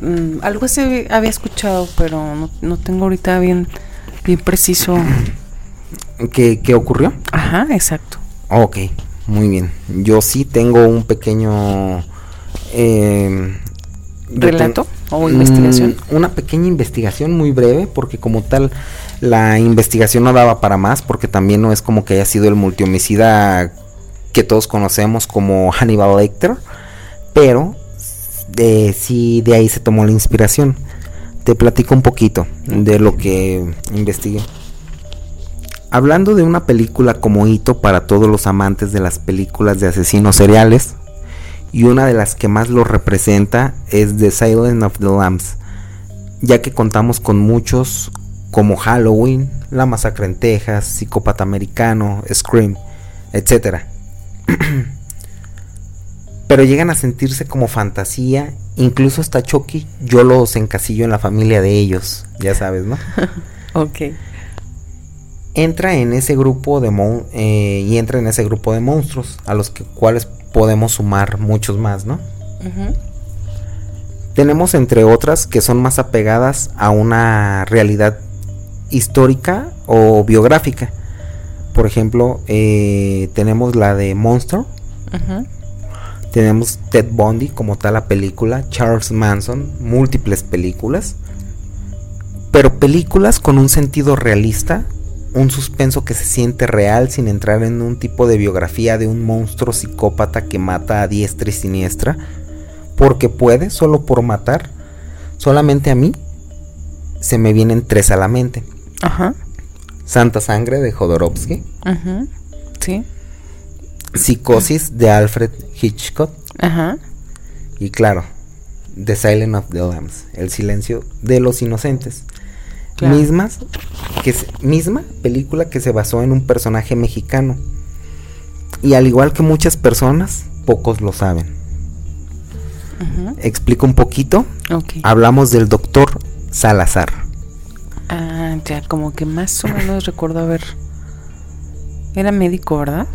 S2: mm, algo así había escuchado, pero no, no tengo ahorita bien, bien preciso.
S1: ¿Qué, qué ocurrió?
S2: Ajá, exacto.
S1: Ok, muy bien. Yo sí tengo un pequeño... eh,
S2: ¿Relato o investigación?
S1: Mm, una pequeña investigación muy breve, porque como tal la investigación no daba para más, porque también no es como que haya sido el multihomicida que todos conocemos como Hannibal Lecter, pero de, sí de ahí se tomó la inspiración. Te platico un poquito de lo que investigué. Hablando de una película como hito para todos los amantes de las películas de asesinos seriales, y una de las que más lo representa es The Silence of the Lambs, ya que contamos con muchos como Halloween, La Masacre en Texas, Psicópata Americano, Scream, etc. Pero llegan a sentirse como fantasía, incluso hasta Chucky, yo los encasillo en la familia de ellos, ya sabes, ¿no?
S2: Ok.
S1: Entra en ese grupo de mon- eh, y entra en ese grupo de monstruos a los que, cuales podemos sumar muchos más, ¿no? Tenemos entre otras que son más apegadas a una realidad histórica o biográfica, Por ejemplo, eh, tenemos la de Monster. Tenemos Ted Bundy como tal la película. Charles Manson. Múltiples películas. Pero películas con un sentido realista. Un suspenso que se siente real sin entrar en un tipo de biografía de un monstruo psicópata que mata a diestra y siniestra. Porque puede, solo por matar. Solamente a mí se me vienen tres a la mente.
S2: Ajá.
S1: Santa Sangre de Jodorowsky.
S2: Ujú. Sí.
S1: Psicosis de Alfred Hitchcock.
S2: Ajá.
S1: Y claro, The Silence of the Lambs, El silencio de los inocentes.
S2: Claro.
S1: Mismas que se- misma película que se basó en un personaje mexicano. Y al igual que muchas personas, pocos lo saben.
S2: Ujú.
S1: Explico un poquito. Hablamos del doctor Salazar.
S2: Ah, ya, como que más o menos recuerdo haber. Era médico, ¿verdad?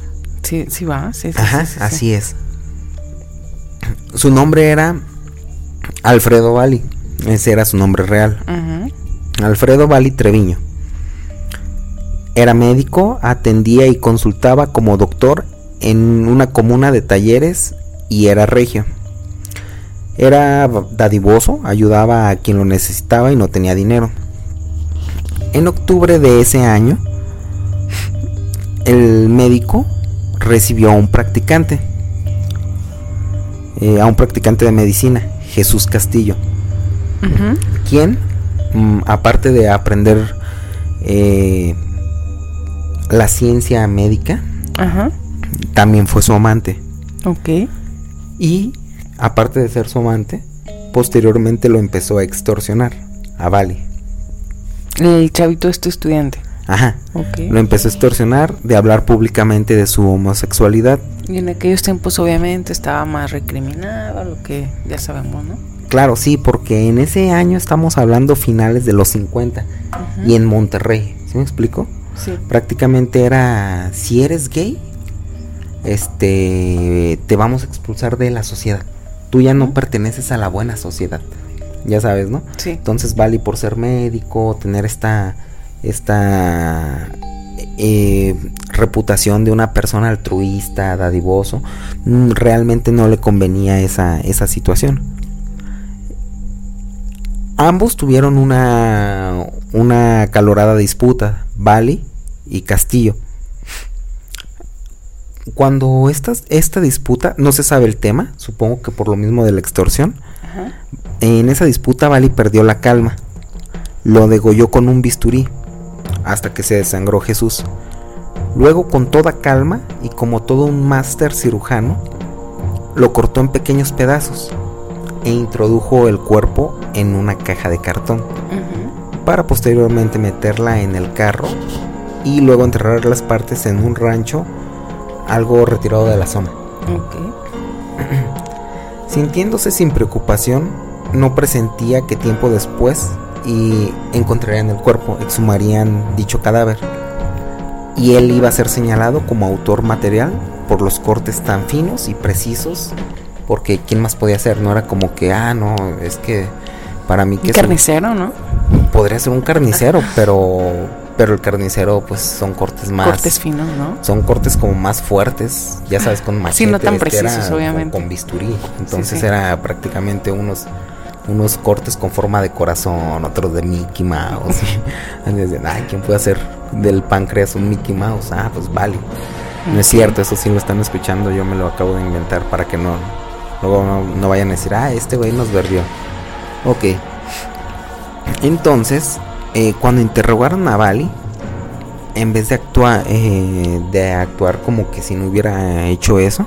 S2: Sí, sí va. Sí, sí,
S1: Ajá,
S2: sí, sí, sí.
S1: así es. Su nombre era Alfredo Bali. Ese era su nombre real.
S2: Ujú.
S1: Alfredo Bali Treviño. Era médico, atendía y consultaba como doctor en una comuna de talleres y era regio. Era dadivoso, ayudaba a quien lo necesitaba y no tenía dinero. En octubre de ese año, el médico recibió a un practicante, eh, a un practicante de medicina, Jesús Castillo quien, mm, aparte de aprender eh, la ciencia médica,
S2: Ajá.
S1: también fue su amante.
S2: Ok.
S1: Y, aparte de ser su amante, posteriormente lo empezó a extorsionar a Bali.
S2: El chavito es tu estudiante.
S1: Ajá.
S2: Ok.
S1: Lo empezó a extorsionar de hablar públicamente de su homosexualidad.
S2: Y en aquellos tiempos, obviamente, estaba más recriminado, lo que ya sabemos, ¿no?
S1: Claro, sí, porque en ese año estamos hablando finales de los 50
S2: Ujú.
S1: y en Monterrey. ¿Sí me explico?
S2: Sí.
S1: prácticamente era si eres gay este te vamos a expulsar de la sociedad tú ya no perteneces a la buena sociedad ya sabes no
S2: Sí.
S1: entonces vale por ser médico tener esta esta eh, reputación de una persona altruista dadivoso mm, realmente no le convenía esa esa situación Ambos tuvieron una, una acalorada disputa, Bali y Castillo. Cuando esta, esta disputa, no se sabe el tema, supongo que por lo mismo de la extorsión,
S2: Ajá.
S1: en esa disputa Bali perdió la calma. Lo degolló con un bisturí, hasta que se desangró Jesús. Luego, con toda calma y como todo un máster cirujano, lo cortó en pequeños pedazos e introdujo el cuerpo en una caja de cartón para posteriormente meterla en el carro y luego enterrar las partes en un rancho algo retirado de la zona. Sintiéndose sin preocupación, no presentía que tiempo después y encontrarían el cuerpo, exhumarían dicho cadáver. Y él iba a ser señalado como autor material por los cortes tan finos y precisos, porque quién más podía ser, no era como que, ah, no, es que para mí que
S2: Un
S1: es un-
S2: carnicero, ¿no?
S1: podría ser un carnicero, pero pero el carnicero pues son cortes más
S2: Cortes finos, ¿no?
S1: son cortes como más fuertes, ya sabes, con machete.
S2: Sí, no tan
S1: era
S2: precisos,
S1: con-
S2: obviamente.
S1: Con, bisturí. Entonces
S2: sí.
S1: era prácticamente unos unos cortes con forma de corazón, otros de Mickey Mouse. De, Ay, ¿quién puede hacer del páncreas un Mickey Mouse? Ah, pues vale. No es cierto, eso sí lo están escuchando, yo me lo acabo de inventar para que no luego no, no vayan a decir, ah, este güey nos verbió. Ok. Entonces, eh, cuando interrogaron a Bali, en vez de actuar, eh, de actuar como que si no hubiera hecho eso,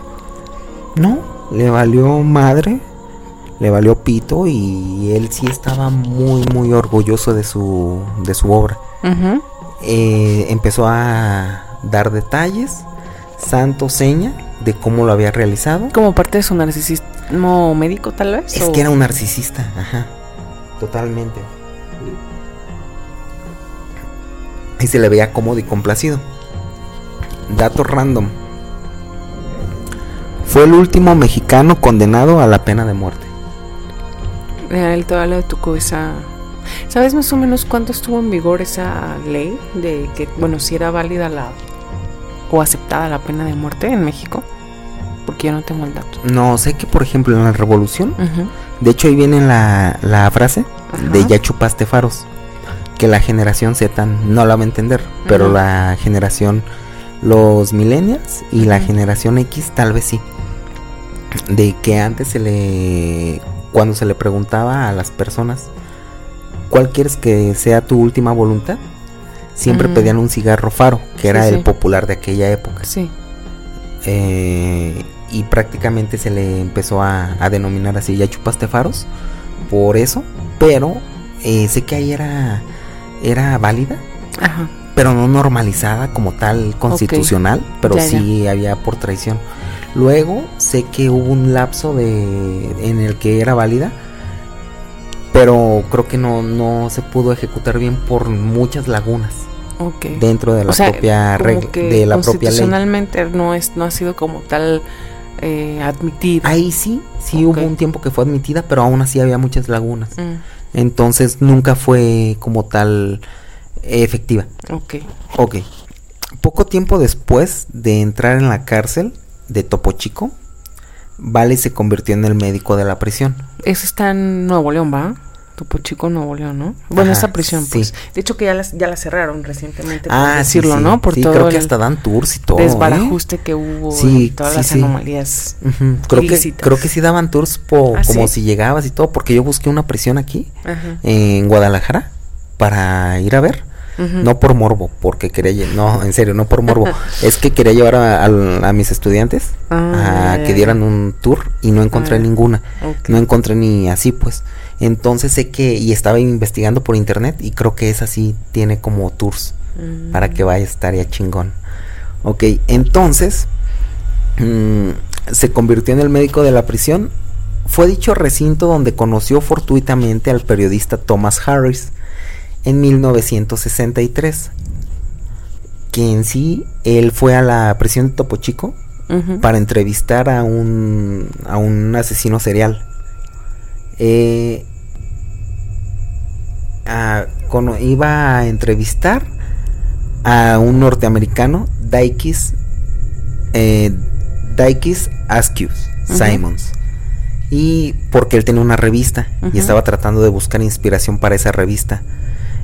S1: no, le valió madre, le valió pito y él sí estaba muy, muy orgulloso de su, de su obra. Eh, empezó a dar detalles, santo seña de cómo lo había realizado.
S2: Como parte de su narcisismo médico, tal vez.
S1: Es
S2: o-
S1: que era un narcisista, ajá. Totalmente. Y se le veía cómodo y complacido. Dato random. Fue el último mexicano condenado a la pena de muerte.
S2: A él todavía le tocó esa. ¿Sabes más o menos cuánto estuvo en vigor esa ley? De que, bueno, si era válida la o aceptada la pena de muerte en México? Porque yo no tengo el dato.
S1: No, sé que por ejemplo en la revolución, de hecho ahí viene la, la frase de ya chupaste faros, que la generación Z no la va a entender, pero la generación, los millennials y la generación X tal vez sí. De que antes se le, cuando se le preguntaba a las personas, ¿cuál quieres que sea tu última voluntad? Siempre pedían un cigarro faro, que
S2: Sí,
S1: era el popular de aquella época.
S2: Sí.
S1: Eh, y prácticamente se le empezó a, a denominar así, ya chupaste faros, por eso, pero eh, sé que ahí era, era válida,
S2: Ajá.
S1: pero no normalizada como tal constitucional, pero
S2: Ya,
S1: sí había por traición. Luego sé que hubo un lapso de en el que era válida, pero creo que no, no se pudo ejecutar bien por muchas lagunas
S2: Ok.
S1: dentro de la
S2: O sea,
S1: propia regla, de la propia ley.
S2: constitucionalmente no es no ha sido como tal eh, admitido.
S1: Ahí sí, sí
S2: Ok.
S1: hubo un tiempo que fue admitida, pero aún así había muchas lagunas.
S2: Mm,
S1: Entonces nunca fue como tal eh, efectiva.
S2: ok.
S1: Ok. Poco tiempo después de entrar en la cárcel de Topo Chico, Vale se convirtió en el médico de la prisión.
S2: Eso está en Nuevo León, ¿va? Topo Chico, Nuevo León, ¿no? Bueno,
S1: Ajá,
S2: esta prisión,
S1: sí.
S2: pues. De hecho, que ya, las, ya la cerraron recientemente, por
S1: Ah,
S2: decirlo,
S1: sí.
S2: ¿no? Por todo
S1: creo que hasta dan tours y todo. ¿eh?
S2: desbarajuste que hubo
S1: Sí,
S2: y todas las anomalías.
S1: Ujú, Creo que, creo que sí daban tours po-
S2: Ah,
S1: como si llegabas y todo, porque yo busqué una prisión aquí,
S2: Ajá.
S1: en Guadalajara, para ir a ver. No por morbo, porque quería, no, en serio, no por morbo. es que quería llevar a, a- a mis estudiantes
S2: Ah,
S1: a que dieran un tour y no encontré
S2: Ah,
S1: ninguna. No encontré ni así, pues. Entonces sé que, y estaba investigando por internet y creo que esa sí tiene como tours
S2: Mm.
S1: para que vaya, estaría chingón. Ok, entonces mm, se convirtió en el médico de la prisión. Fue dicho recinto donde conoció fortuitamente al periodista Thomas Harris en 1963. Que en sí, él fue a la prisión de Topo Chico para entrevistar a un, a un asesino serial. Eh, a- iba a entrevistar a un norteamericano, Dykes, eh, Dykes
S2: Ujú.
S1: Simons. Y porque él tenía una revista y estaba tratando de buscar inspiración para esa revista.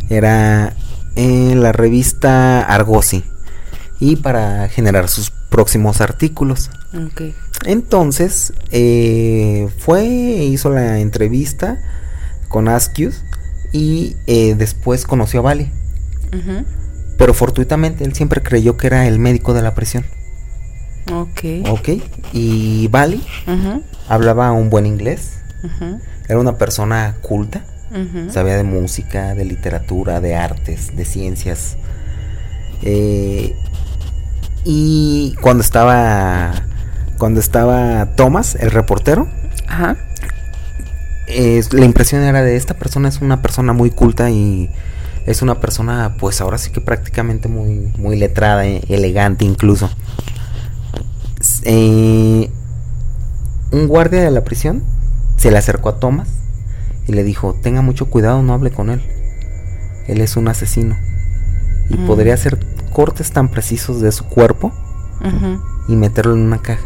S1: Era en la revista Argosy. Y para generar sus próximos artículos. Entonces, eh, fue, hizo la entrevista con Askews y eh, después conoció a Vale.
S2: Ujú.
S1: Pero fortuitamente él siempre creyó que era el médico de la prisión.
S2: Ok.
S1: ¿Ok? Y Vale
S2: Ujú.
S1: hablaba un buen inglés. Era una persona culta. Sabía de música, de literatura, de artes, de ciencias. Eh, y cuando estaba. Cuando estaba Thomas, el reportero,
S2: Ajá.
S1: Es- la impresión era de esta persona es una persona muy culta y es una persona pues ahora sí que prácticamente muy muy letrada eh, elegante incluso. Eh, un guardia de la prisión se le acercó a Thomas y le dijo tenga mucho cuidado no hable con él. Él es un asesino y
S2: Mm.
S1: podría hacer cortes tan precisos de su cuerpo y meterlo en una caja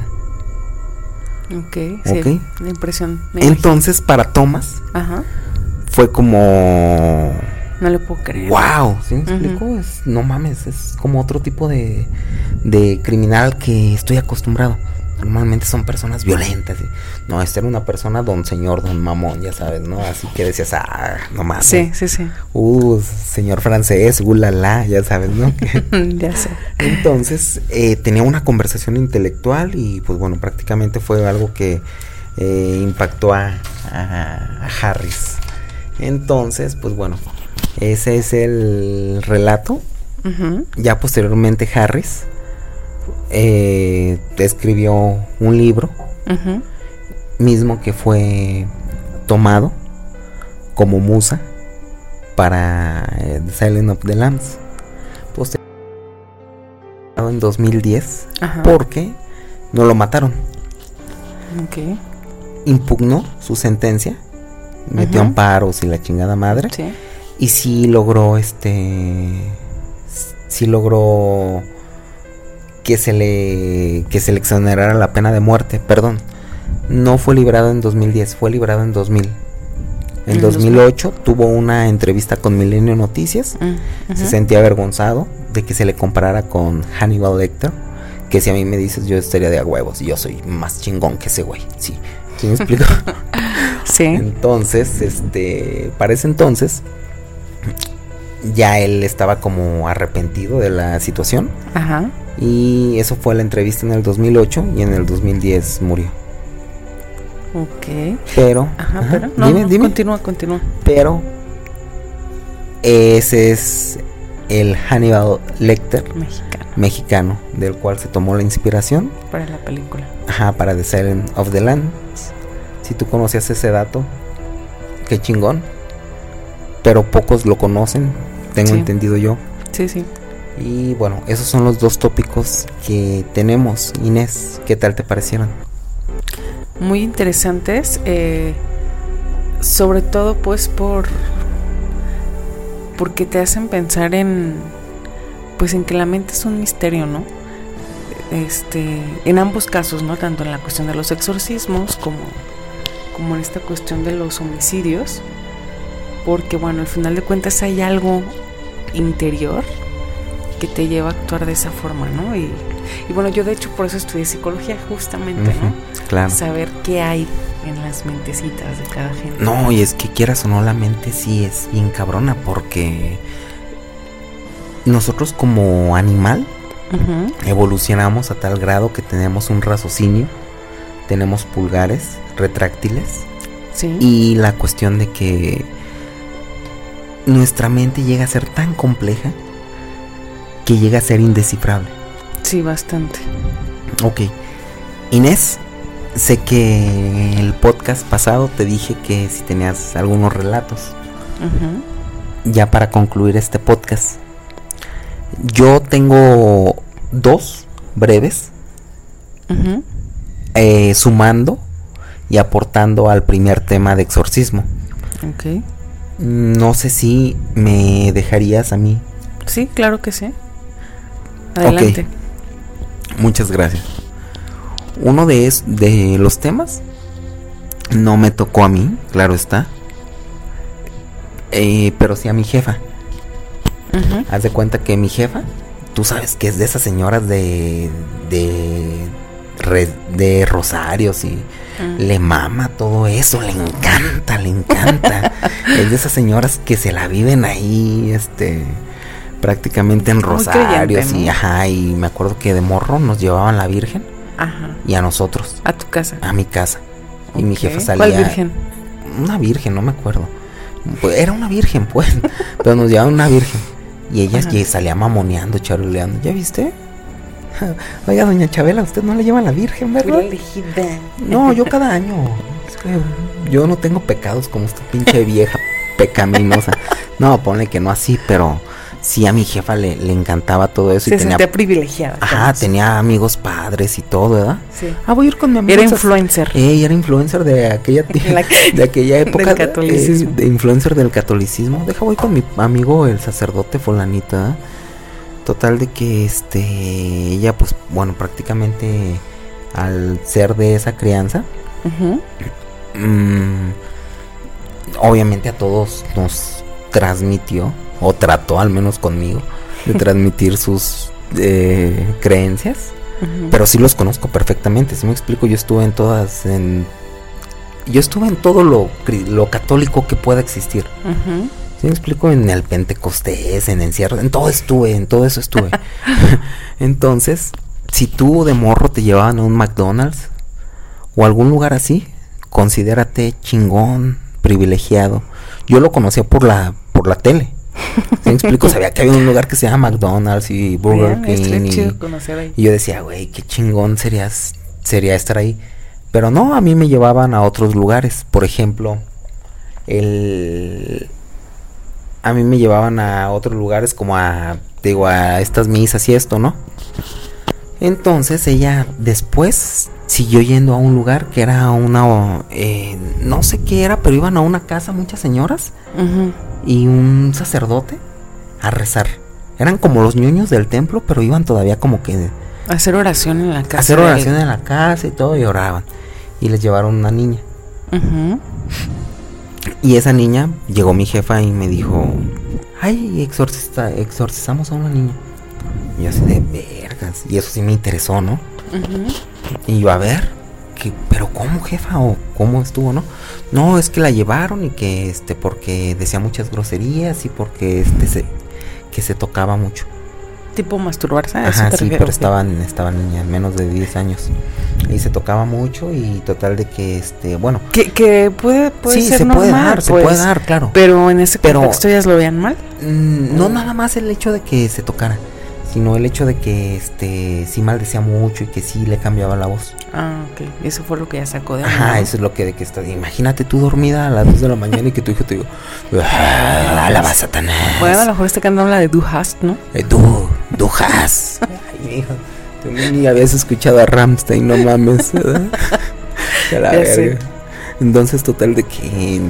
S2: Ok. Sí.
S1: Ok.
S2: La impresión. me imagino.
S1: entonces para Thomas
S2: Ajá.
S1: fue como
S2: No le puedo creer.
S1: Wow, ¿sí me explico? Es- no mames, es como otro tipo de, de criminal que estoy acostumbrado. Normalmente son personas violentas. No, esta era una persona don señor, don mamón, ya sabes, ¿no? Así que decías, ah, no mames.
S2: Sí, sí, sí.
S1: Uh, señor francés, ulala, ya sabes, ¿no?
S2: ya sé.
S1: Entonces, eh, tenía una conversación intelectual y pues bueno, prácticamente fue algo que eh, impactó a, a- a Harris. Entonces, pues bueno, ese es el relato. Ya posteriormente Harris eh, escribió un libro mismo que fue tomado como musa para eh, The Silent of the Lambs. En 2010
S2: Ajá.
S1: porque no lo mataron. Impugnó su sentencia, metió amparos y la chingada madre.
S2: Sí.
S1: Y sí logró este. Sí logró que se le que se le exonerara la pena de muerte, perdón. No fue liberado en 2010, fue liberado en 2000. En
S2: En
S1: 2008 tuvo una entrevista con Milenio Noticias.
S2: Mm,
S1: Se sentía avergonzado de que se le comparara con Hannibal Lecter. Que si a mí me dices, yo estaría de a huevos. Y yo soy más chingón que ese güey. Sí. ¿Sí me explico?
S2: Sí.
S1: Entonces, este, para ese entonces, ya él estaba como arrepentido de la situación.
S2: Ajá.
S1: Y eso fue la entrevista en el 2008 y en el 2010 murió.
S2: Ok.
S1: Pero,
S2: Ajá,
S1: ajá,
S2: pero. No,
S1: dime,
S2: no,
S1: dime.
S2: Continúa, continúa.
S1: Pero, ese es el Hannibal Lecter
S2: Mexicano.
S1: mexicano, del cual se tomó la inspiración
S2: Para la película.
S1: Ajá, para The Silent of the Land. Si tú conocías ese dato, qué chingón. Pero pocos lo conocen, tengo
S2: Sí.
S1: entendido yo.
S2: Sí, sí.
S1: Y bueno, esos son los dos tópicos que tenemos. Inés, ¿qué tal te parecieron?
S2: Muy interesantes. eh, sobre todo, pues, por. Porque te hacen pensar en. Pues en que la mente es un misterio, ¿no? Este. En ambos casos, ¿no? Tanto en la cuestión de los exorcismos como. Como en esta cuestión de los homicidios. Porque, bueno, al final de cuentas hay algo interior que te lleva a actuar de esa forma, ¿no? Y, y bueno, yo de hecho por eso estudié psicología, justamente,
S1: Claro.
S2: saber qué hay en las mentecitas de cada gente.
S1: No, y es que quieras o no, la mente sí es bien cabrona porque nosotros como animal evolucionamos a tal grado que tenemos un raciocinio, tenemos pulgares retráctiles
S2: Sí.
S1: y la cuestión de que nuestra mente llega a ser tan compleja que llega a ser indescifrable.
S2: sí, bastante.
S1: Ok. Inés, sé que el podcast pasado te dije que si tenías algunos relatos.
S2: Ujú,
S1: Ya para concluir este podcast. Yo tengo dos breves, eh, sumando y aportando al primer tema de exorcismo.
S2: Ok.
S1: No sé si me dejarías a mí.
S2: Sí, claro que sí. Adelante.
S1: Muchas gracias. Uno de, es, de los temas no me tocó a mí, claro está. Eh, pero sí a mi jefa. Haz de cuenta que mi jefa, tú sabes que es de esas señoras de. de. de rosarios y
S2: ujú.
S1: le mama todo eso, le encanta, le encanta. es de esas señoras que se la viven ahí, este, prácticamente en rosarios y
S2: ¿no?
S1: ajá, y me acuerdo que de morro nos llevaban la Virgen
S2: Ajá.
S1: y a nosotros,
S2: A tu casa.
S1: a mi casa. Y mi jefa salía.
S2: ¿Cuál virgen?
S1: Una virgen, no me acuerdo. Pues, era una virgen, pues. pero nos llevaban una virgen. Y ella
S2: Ajá.
S1: salía mamoneando, charuleando. ¿Ya viste? Oiga, doña Chabela, usted no le lleva a la virgen, ¿verdad? No, yo cada año. Es que yo no tengo pecados como esta pinche vieja pecaminosa. No, ponle que no así, pero sí a mi jefa le, le encantaba todo eso.
S2: Se
S1: y tenía,
S2: sentía privilegiada.
S1: ajá,
S2: eso.
S1: tenía amigos padres y todo, ¿verdad?
S2: Sí.
S1: Ah, voy a ir con mi amigo.
S2: Era influencer.
S1: Ey, era influencer de aquella,
S2: La-
S1: de aquella época.
S2: del catolicismo.
S1: eh, de influencer del catolicismo. Deja, voy con mi amigo el sacerdote fulanito. ¿eh? Total de que este ella pues bueno prácticamente al ser de esa crianza mm, obviamente a todos nos transmitió o trató al menos conmigo de transmitir sus eh, creencias pero sí los conozco perfectamente. Si me explico, yo estuve en todas, en... Yo estuve en todo lo, católico que pueda existir. Me explico, en el Pentecostés, en encierro, en todo estuve, en todo eso estuve. Entonces, si tú de morro te llevaban a un McDonald's o algún lugar así, considérate chingón, privilegiado. Yo lo conocía por la, por la tele. Si me explico, sabía que había un lugar que se llama McDonald's y Burger King. y-
S2: chido ahí.
S1: y yo decía, güey, qué chingón serías, sería estar ahí. Pero no, a mí me llevaban a otros lugares. Por ejemplo, el... A mí me llevaban a otros lugares como a, digo, a estas misas y esto, ¿no? Entonces ella después siguió yendo a un lugar que era una, eh, no sé qué era, pero iban a una casa muchas señoras y un sacerdote a rezar. Eran como los ñoños del templo, pero iban todavía como que
S2: Hacer oración en la casa.
S1: hacer
S2: de
S1: oración en la casa y todo y oraban. Y les llevaron una niña. Y esa niña, llegó mi jefa y me dijo, ay, exorcista, exorcizamos a una niña. Y yo así de vergas. Y eso sí me interesó, ¿no? Y yo, a ver, ¿qué, pero ¿cómo, jefa? ¿O cómo estuvo, no? No, es que la llevaron y que, este, porque decía muchas groserías y porque, este, se, que se tocaba mucho.
S2: Tipo masturbarse. ¿a eso
S1: Ajá, sí, pero estaban, estaba niña, menos de 10 años. Y se tocaba mucho y total de que, este, bueno,
S2: Que, que puede, puede
S1: sí,
S2: ser
S1: se puede
S2: normal,
S1: dar, se
S2: pues,
S1: puede dar, claro.
S2: Pero en ese
S1: Pero-
S2: contexto ellas lo vean mal.
S1: Mm, no nada más el hecho de que se tocara, sino el hecho de que, este, sí maldecía mucho y que sí le cambiaba la voz.
S2: Ah, ok. Eso fue lo que ya sacó de
S1: Ajá, eso es lo que de que está. Imagínate tú dormida a las 2 de la mañana y que tu hijo te diga, "Ah, alaba a Satanás.
S2: Bueno, a lo mejor está cantando la de Du hast, ¿no?
S1: Eh, tú, dujas. Ay, mi hijo, tú ni habías escuchado a Ramstein, no mames. la
S2: Ya
S1: verga. Entonces, total de que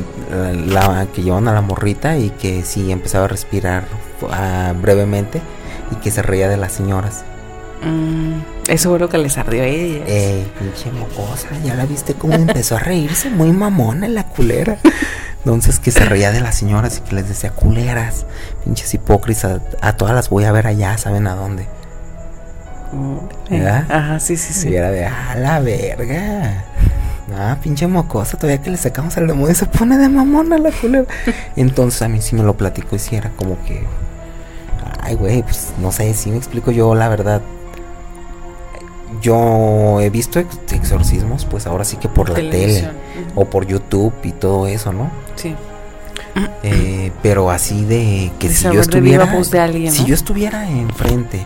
S1: la, la- que llevan a la morrita y que sí empezaba a respirar ah, brevemente y que se reía de las señoras.
S2: Mm, eso fue lo que les ardió a ellas.
S1: Eh, pinche mocosa, ya la viste cómo empezó a reírse, muy mamona la culera. Entonces que se reía de las señoras y que les decía culeras, pinches hipócritas, a todas las voy a ver allá, ¿saben a dónde?
S2: Mm,
S1: ¿Verdad?
S2: Ajá, sí, sí,
S1: Y
S2: sí.
S1: era de, a la verga. Ah, pinche mocosa, todavía que le sacamos el demonio se pone de mamona la culera. Entonces a mí sí me lo platicó y sí era como que, ay güey, pues no sé, si me explico yo la verdad. Yo he visto ex- exorcismos, pues ahora sí que por la tele o por YouTube y todo eso, ¿no?
S2: Sí.
S1: Eh, pero así de que
S2: De
S1: si yo estuviera,
S2: de alguien,
S1: si yo estuviera enfrente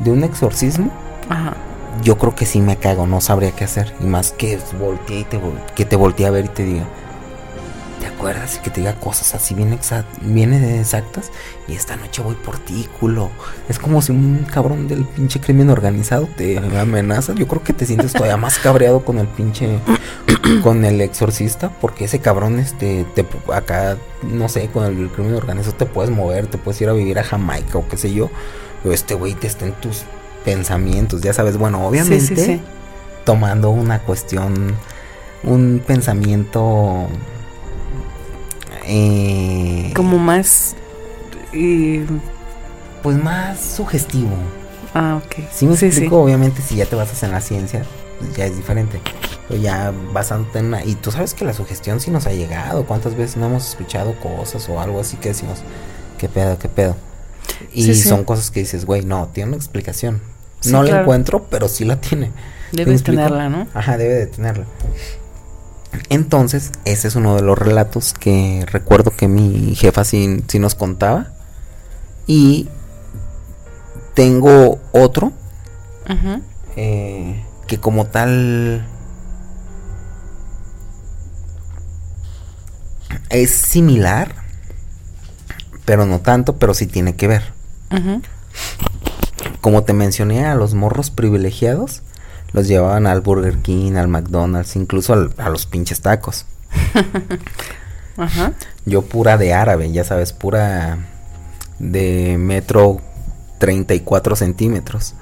S1: de un exorcismo,
S2: Ajá.
S1: yo creo que sí me cago, no sabría qué hacer. Y más que voltee y te, que te voltee a ver y te diga, ¿te acuerdas? Y que te diga cosas así bien, exa- bien exactas. Y esta noche voy por ti, culo. Es como si un cabrón del pinche crimen organizado te amenaza. Yo creo que te sientes todavía más cabreado con el pinche, con el exorcista. Porque ese cabrón, este, te, acá, no sé, con el crimen organizado te puedes mover, te puedes ir a vivir a Jamaica o qué sé yo. Pero este güey te está en tus pensamientos, ya sabes, bueno, obviamente
S2: Sí, sí, sí.
S1: tomando una cuestión, un pensamiento eh,
S2: Como más. y-
S1: pues más sugestivo.
S2: ah, ok.
S1: Si me
S2: sí,
S1: explico, obviamente si ya te basas en la ciencia, pues ya es diferente. Pero ya basándote en una... Y tú sabes que la sugestión sí nos ha llegado. ¿Cuántas veces no hemos escuchado cosas o algo así que decimos, qué pedo, qué pedo? Y
S2: Sí,
S1: son cosas que dices, güey, no, tiene una explicación. No la encuentro, pero sí la tiene. ¿Me
S2: Debes
S1: explico?
S2: tenerla, ¿no?
S1: Ajá, debe de tenerla. Entonces, ese es uno de los relatos que recuerdo que mi jefa sí, sí nos contaba. Y tengo otro eh, que como tal es similar, pero no tanto, pero sí tiene que ver. Como te mencioné, a los morros privilegiados los llevaban al Burger King, al McDonald's, incluso al- a los pinches tacos.
S2: Ajá.
S1: Yo pura de árabe, ya sabes, pura de metro 34 centímetros.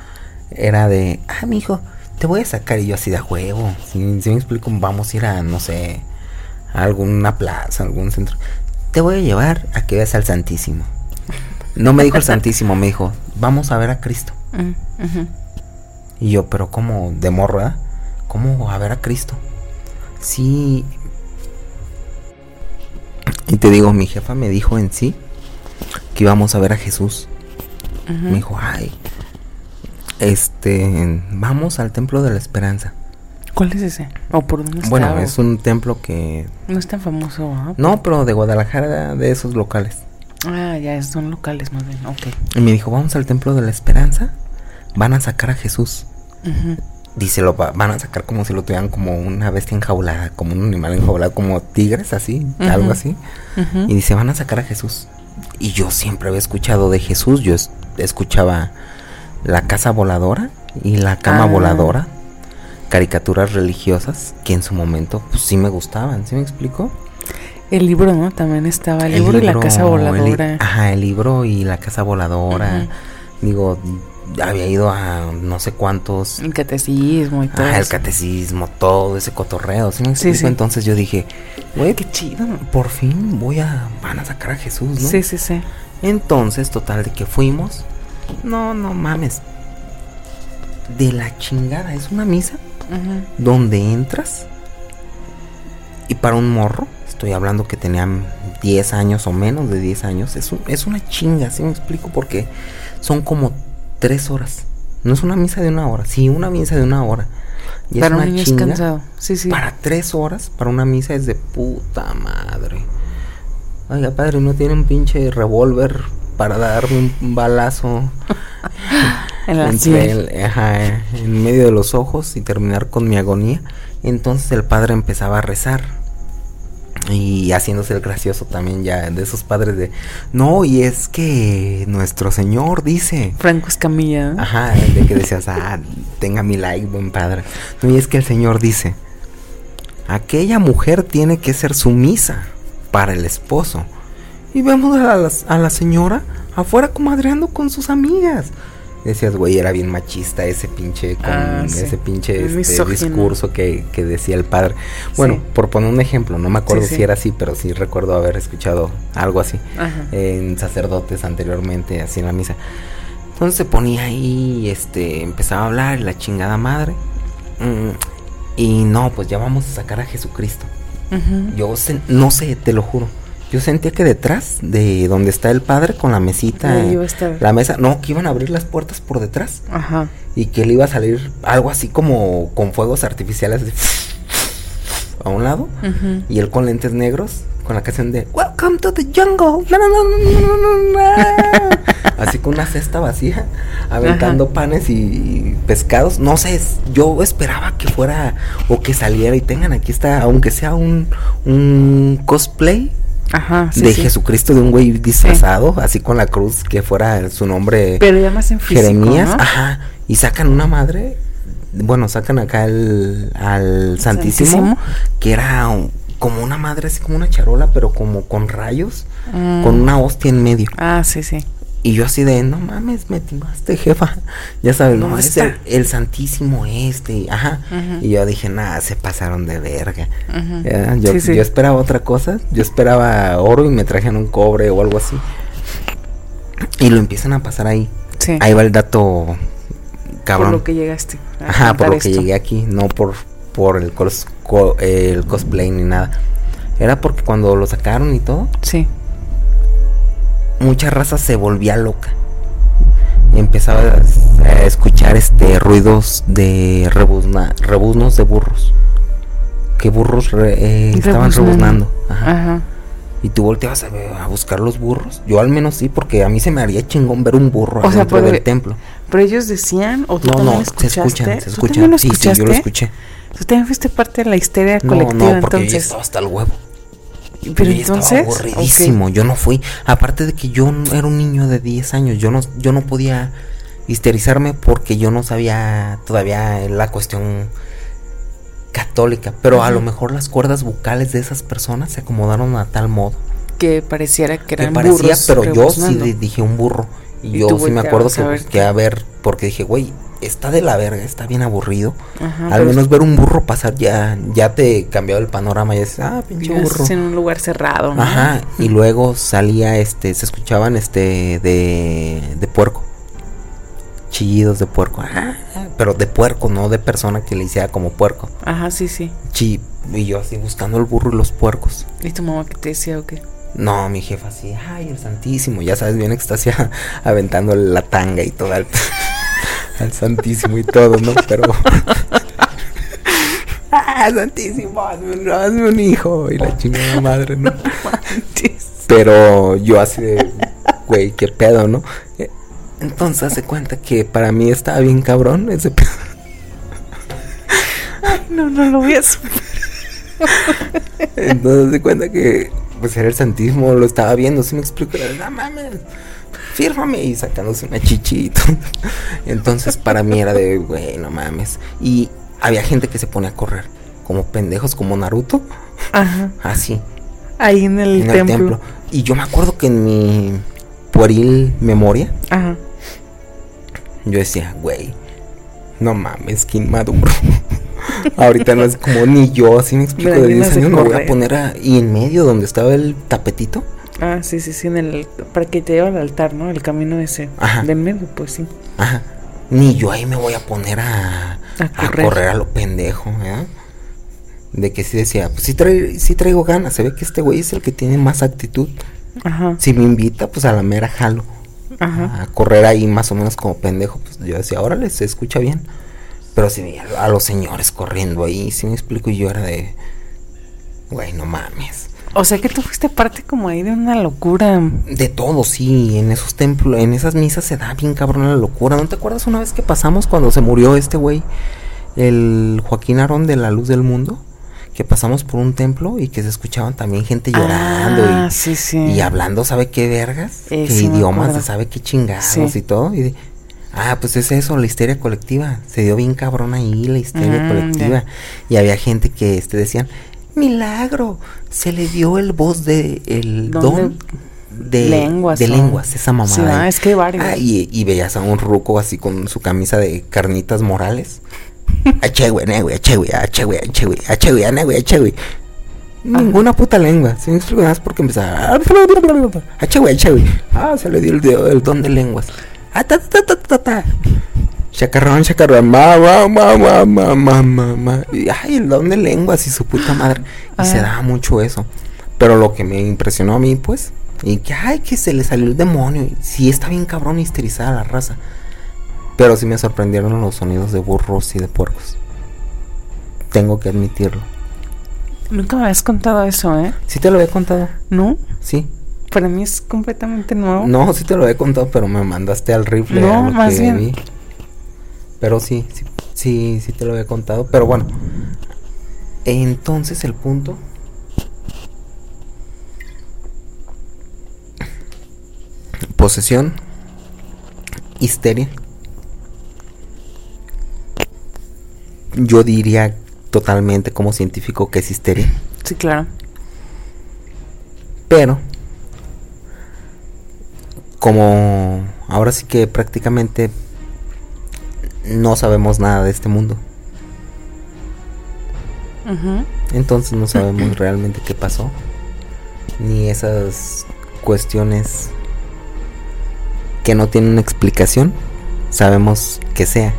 S1: Era de, ah, mijo, te voy a sacar y yo así de huevo. Si, si me explico, vamos a ir a, no sé, a alguna plaza, algún centro. Te voy a llevar a que veas al Santísimo. No me dijo el Santísimo, me dijo, vamos a ver a Cristo.
S2: Ujú.
S1: Y yo, pero como de morro, ¿verdad? ¿Cómo a ver a Cristo? Sí. Y te digo, mi jefa me dijo en sí que íbamos a ver a Jesús. Me dijo, ay, este, vamos al Templo de la Esperanza.
S2: ¿Cuál es ese? ¿O por dónde está?
S1: Bueno, es un templo que...
S2: No es tan famoso, ¿ah?
S1: No, pero de Guadalajara, de esos locales.
S2: Ah, ya, son locales más bien. Ok.
S1: Y me dijo, vamos al Templo de la Esperanza. Van a sacar a Jesús.
S2: Ujú.
S1: Dice, lo va- van a sacar como si lo tuvieran como una bestia enjaulada, como un animal enjaulado, como tigres, así, algo así. Y dice, van a sacar a Jesús. Y yo siempre había escuchado de Jesús, yo es- escuchaba la casa voladora y la cama
S2: Ah.
S1: voladora, caricaturas religiosas que en su momento pues sí me gustaban, ¿sí me explico?
S2: El libro, ¿no? También estaba el, libro, y la casa
S1: el
S2: voladora.
S1: ajá, el libro y la casa voladora. Digo, había ido a no sé cuántos.
S2: El catecismo y todo.
S1: Ah, el catecismo, todo ese cotorreo. ¿sí me
S2: Sí,
S1: explico?
S2: sí.
S1: Entonces yo dije, güey,
S2: Qué chido.
S1: por fin voy a. Van a sacar a Jesús, ¿no?
S2: Sí, sí, sí.
S1: Entonces, total, de que fuimos. No, no mames. De la chingada. Es una misa donde entras. Y para un morro, estoy hablando que tenían 10 años o menos de 10 años. Es, un- es una chinga, ¿sí me explico? Porque son como 3 horas. No es una misa de una hora. Sí, una misa de una hora. Y
S2: Para
S1: es
S2: un
S1: una
S2: niño es cansado. Sí, sí.
S1: Para 3 horas, para una misa es de puta madre. Oiga, padre, ¿no tiene un pinche revólver para darme un balazo
S2: En la
S1: el- ajá, en medio de los ojos y terminar con mi agonía? Entonces el padre empezaba a rezar. Y haciéndose el gracioso también ya de esos padres de... No, y es que nuestro Señor dice...
S2: Franco Escamilla.
S1: Ajá, de que decías, ah, tenga mi like, buen padre. No, y es que el Señor dice, aquella mujer tiene que ser sumisa para el esposo. Y vemos a la, a la señora afuera comadreando con sus amigas. Decías, güey, era bien machista ese pinche, con
S2: Ah, sí.
S1: ese pinche este, discurso que, que decía el padre. Bueno,
S2: Sí.
S1: por poner un ejemplo, no me acuerdo
S2: Sí,
S1: si era así, pero sí recuerdo haber escuchado algo así
S2: Ajá.
S1: en sacerdotes anteriormente, así en la misa. Entonces se ponía ahí, este, empezaba a hablar, la chingada madre. Mm, y no, pues ya vamos a sacar a Jesucristo.
S2: Ujú.
S1: Yo no sé, te lo juro. Yo sentía que detrás de donde está el padre con la mesita,
S2: estar.
S1: la mesa, no, que iban a abrir las puertas por detrás
S2: Ajá.
S1: y que le iba a salir algo así como con fuegos artificiales así, a un lado
S2: Ujú.
S1: y él con lentes negros, con la canción de Welcome to the jungle. Na, na, na. Así con una cesta vacía, aventando panes y pescados. No sé, yo esperaba que fuera o que saliera y tengan aquí está, aunque sea un, un cosplay
S2: Ajá. Sí,
S1: de
S2: sí.
S1: Jesucristo de un güey disfrazado, así con la cruz que fuera su nombre.
S2: Pero ya más en físico,
S1: Jeremías,
S2: ¿no?
S1: ajá, y sacan una madre, bueno, sacan acá el, al Santísimo,
S2: Santísimo.
S1: que era un- como una madre, así como una charola, pero como con rayos,
S2: Mm.
S1: con una hostia en medio.
S2: Ah, sí, sí.
S1: Y yo así de, no mames, me timaste, jefa. Ya sabes, no, el, el Santísimo este, ajá. Y yo dije, nada, se pasaron de verga. Ya, Yo,
S2: Sí, sí.
S1: yo esperaba otra cosa, yo esperaba oro y me trajeron un cobre o algo así. Y lo empiezan a pasar ahí.
S2: Sí.
S1: Ahí va el dato cabrón.
S2: Por lo que llegaste.
S1: Ajá, por lo que llegué aquí, no por, por el, cos- co- el cosplay ni nada. Era porque cuando lo sacaron y todo,
S2: Sí.
S1: Mucha raza se volvía loca. Y empezaba a, escuchar este ruidos de rebuzna, rebuznos de burros. Que burros re- eh, estaban
S2: Rebuznando.
S1: Ajá.
S2: Ajá.
S1: Y tú volteabas a, buscar los burros. Yo al menos sí, porque a mí se me haría chingón ver un burro
S2: O sea,
S1: dentro
S2: pero-
S1: del templo.
S2: Pero ellos decían, o tú
S1: No,
S2: también
S1: no, se
S2: escuchaste.
S1: escuchan, se
S2: ¿Tú
S1: escuchan.
S2: lo
S1: Sí, sí, yo lo escuché.
S2: Tú también fuiste parte de la histeria
S1: No,
S2: colectiva,
S1: no, porque yo ya
S2: entonces.
S1: estaba hasta el huevo.
S2: Pero
S1: Yo ya estaba
S2: entonces.
S1: aburridísimo, yo no fui. Aparte de que yo era un niño de 10 años, yo no, yo no podía histerizarme porque yo no sabía todavía la cuestión católica. Pero a lo mejor las cuerdas vocales de esas personas se acomodaron a tal modo.
S2: que pareciera que
S1: Que
S2: eran
S1: parecía,
S2: burros
S1: pero yo sí
S2: rebuznando.
S1: di- dije un burro. Y,
S2: Y
S1: yo sí me acuerdo que busqué a ver, porque dije, güey, está de la verga, está bien aburrido.
S2: Ajá,
S1: Al menos ver un burro pasar ya, ya te cambiaba el panorama y dices, ah, pinche burro.
S2: en un lugar cerrado. ¿no?
S1: Ajá, y luego salía este, se escuchaban este de, de puerco. Chillidos de puerco. Ah, pero de puerco, no de persona que le hiciera como puerco.
S2: Ajá, sí, sí.
S1: Chi, y yo así buscando el burro y los puercos.
S2: ¿Y tu mamá qué te decía o qué?
S1: No, mi jefa así, ay, el Santísimo, ya sabes, bien extasia, aventando la tanga y todo al, al Santísimo y todo, ¿no? Pero. ah, Santísimo, hazme un, hijo y la chingada madre, ¿no? Pero yo así de, güey, qué pedo, ¿no? Entonces se cuenta que para mí estaba bien cabrón ese pedo.
S2: No, no lo voy a superar.
S1: Entonces se cuenta que pues era el Santísimo, lo estaba viendo, si me explico, no mames, fírmame y sacándose una chichito. Entonces para mí era de, güey, no mames. Y había gente que se pone a correr, como pendejos, como Naruto,
S2: Ajá.
S1: así,
S2: Ahí en el,
S1: en
S2: templo.
S1: el templo. Y yo me acuerdo que en mi pueril memoria,
S2: Ajá.
S1: yo decía, güey, no mames, que inmaduro. Ahorita no es como ni yo, así me explico, de
S2: ni
S1: 10
S2: no sé
S1: años me voy a poner a, y en medio donde estaba el tapetito,
S2: Ah, sí, sí, sí, en el, para que te lleve al altar, ¿no? El camino ese.
S1: Ajá.
S2: De medio, pues sí.
S1: ajá, ni yo ahí me voy a poner a,
S2: A
S1: a
S2: correr.
S1: a lo pendejo, ¿eh? De que sí decía, pues sí, trae- sí traigo ganas, se ve que este güey es el que tiene más actitud.
S2: Ajá.
S1: Si me invita, pues a la mera jalo.
S2: Ajá.
S1: a correr ahí más o menos como pendejo, pues yo decía, órale, se escucha bien. Pero si veía a los señores corriendo ahí, si me explico, y yo era de, güey, no mames.
S2: O sea que tú fuiste parte como ahí de una locura.
S1: De todo, sí, en esos templos, en esas misas se da bien cabrón la locura. ¿No te acuerdas una vez que pasamos cuando se murió este güey, el Joaquín Arón de la Luz del Mundo? Que pasamos por un templo y que se escuchaban también gente llorando
S2: Ah,
S1: y,
S2: sí, sí.
S1: y hablando, ¿sabe qué vergas?
S2: Eh,
S1: ¿Qué
S2: sí
S1: idiomas? de ¿Sabe qué chingados y todo? Y de- ah, pues es eso, la histeria colectiva. Se dio bien cabrón ahí la histeria
S2: Mm,
S1: colectiva. Y había gente que este, decían, milagro, se le dio el voz de el don de
S2: Lenguas,
S1: De lenguas, esa mamada.
S2: Sí, ah, es que varios.
S1: Ah, y, y veías a un ruco así con su camisa de carnitas morales. Ache, güey, ne, güey, ache, güey, ache, güey, ache, güey, ache, güey, ne, güey, ache, güey. Ninguna puta lengua. Si me más porque empezaba. Ache, güey, ache, güey. Ah, se le dio el, el don de lenguas. Ah, ta, ta, ta, ta, ta. Chacarrón, chacarrón, ma, ma, ma, ma, ma, ma, ma, ma. Y, ay, el don de lenguas y su puta madre. Y se daba mucho eso. Pero lo que me impresionó a mí, pues, y que, ay, que se le salió el demonio. Y sí, está bien cabrón histerizada la raza. Pero sí me sorprendieron los sonidos de burros y de puercos. Tengo que admitirlo.
S2: Nunca me habías contado eso, ¿eh?
S1: Sí te lo había contado,
S2: ¿No?
S1: sí.
S2: Para mí es completamente nuevo.
S1: No, sí te lo había contado, pero me mandaste al rifle.
S2: No,
S1: a lo
S2: más
S1: que
S2: bien.
S1: vi. Pero sí, sí, sí, sí te lo había contado. Pero bueno, entonces el punto. Posesión, histeria. Yo diría totalmente como científico que es histeria.
S2: Sí, claro.
S1: Pero, como ahora sí que prácticamente no sabemos nada de este mundo, entonces no sabemos realmente qué pasó, ni esas cuestiones que no tienen explicación, sabemos que sea.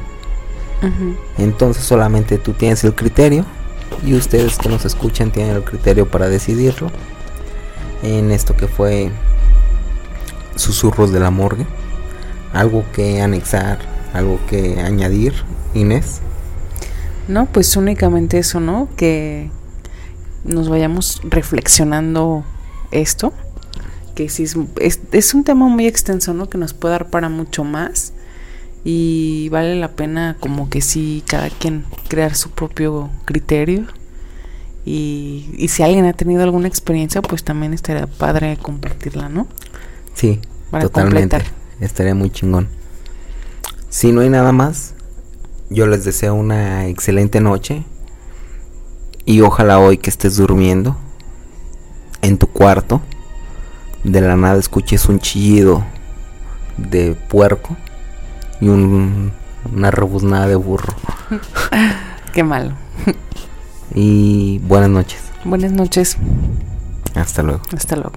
S1: Entonces solamente tú tienes el criterio y ustedes que nos escuchan tienen el criterio para decidirlo en esto que fue susurros de la morgue. Algo que anexar, algo que añadir, Inés.
S2: No, pues únicamente eso, ¿no? Que nos vayamos reflexionando esto. Que sí es, es, es un tema muy extenso, ¿no? Que nos puede dar para mucho más. Y vale la pena como que sí, cada quien crear su propio criterio. Y, y si alguien ha tenido alguna experiencia, pues también estaría padre compartirla, ¿no?
S1: Sí,
S2: Para
S1: totalmente.
S2: completar.
S1: Estaría muy chingón. Si no hay nada más, yo les deseo una excelente noche. Y ojalá hoy que estés durmiendo en tu cuarto, de la nada escuches un chillido de puerco y un- una rebuznada de burro.
S2: Qué malo.
S1: Y buenas noches.
S2: Buenas noches.
S1: Hasta luego.
S2: Hasta luego.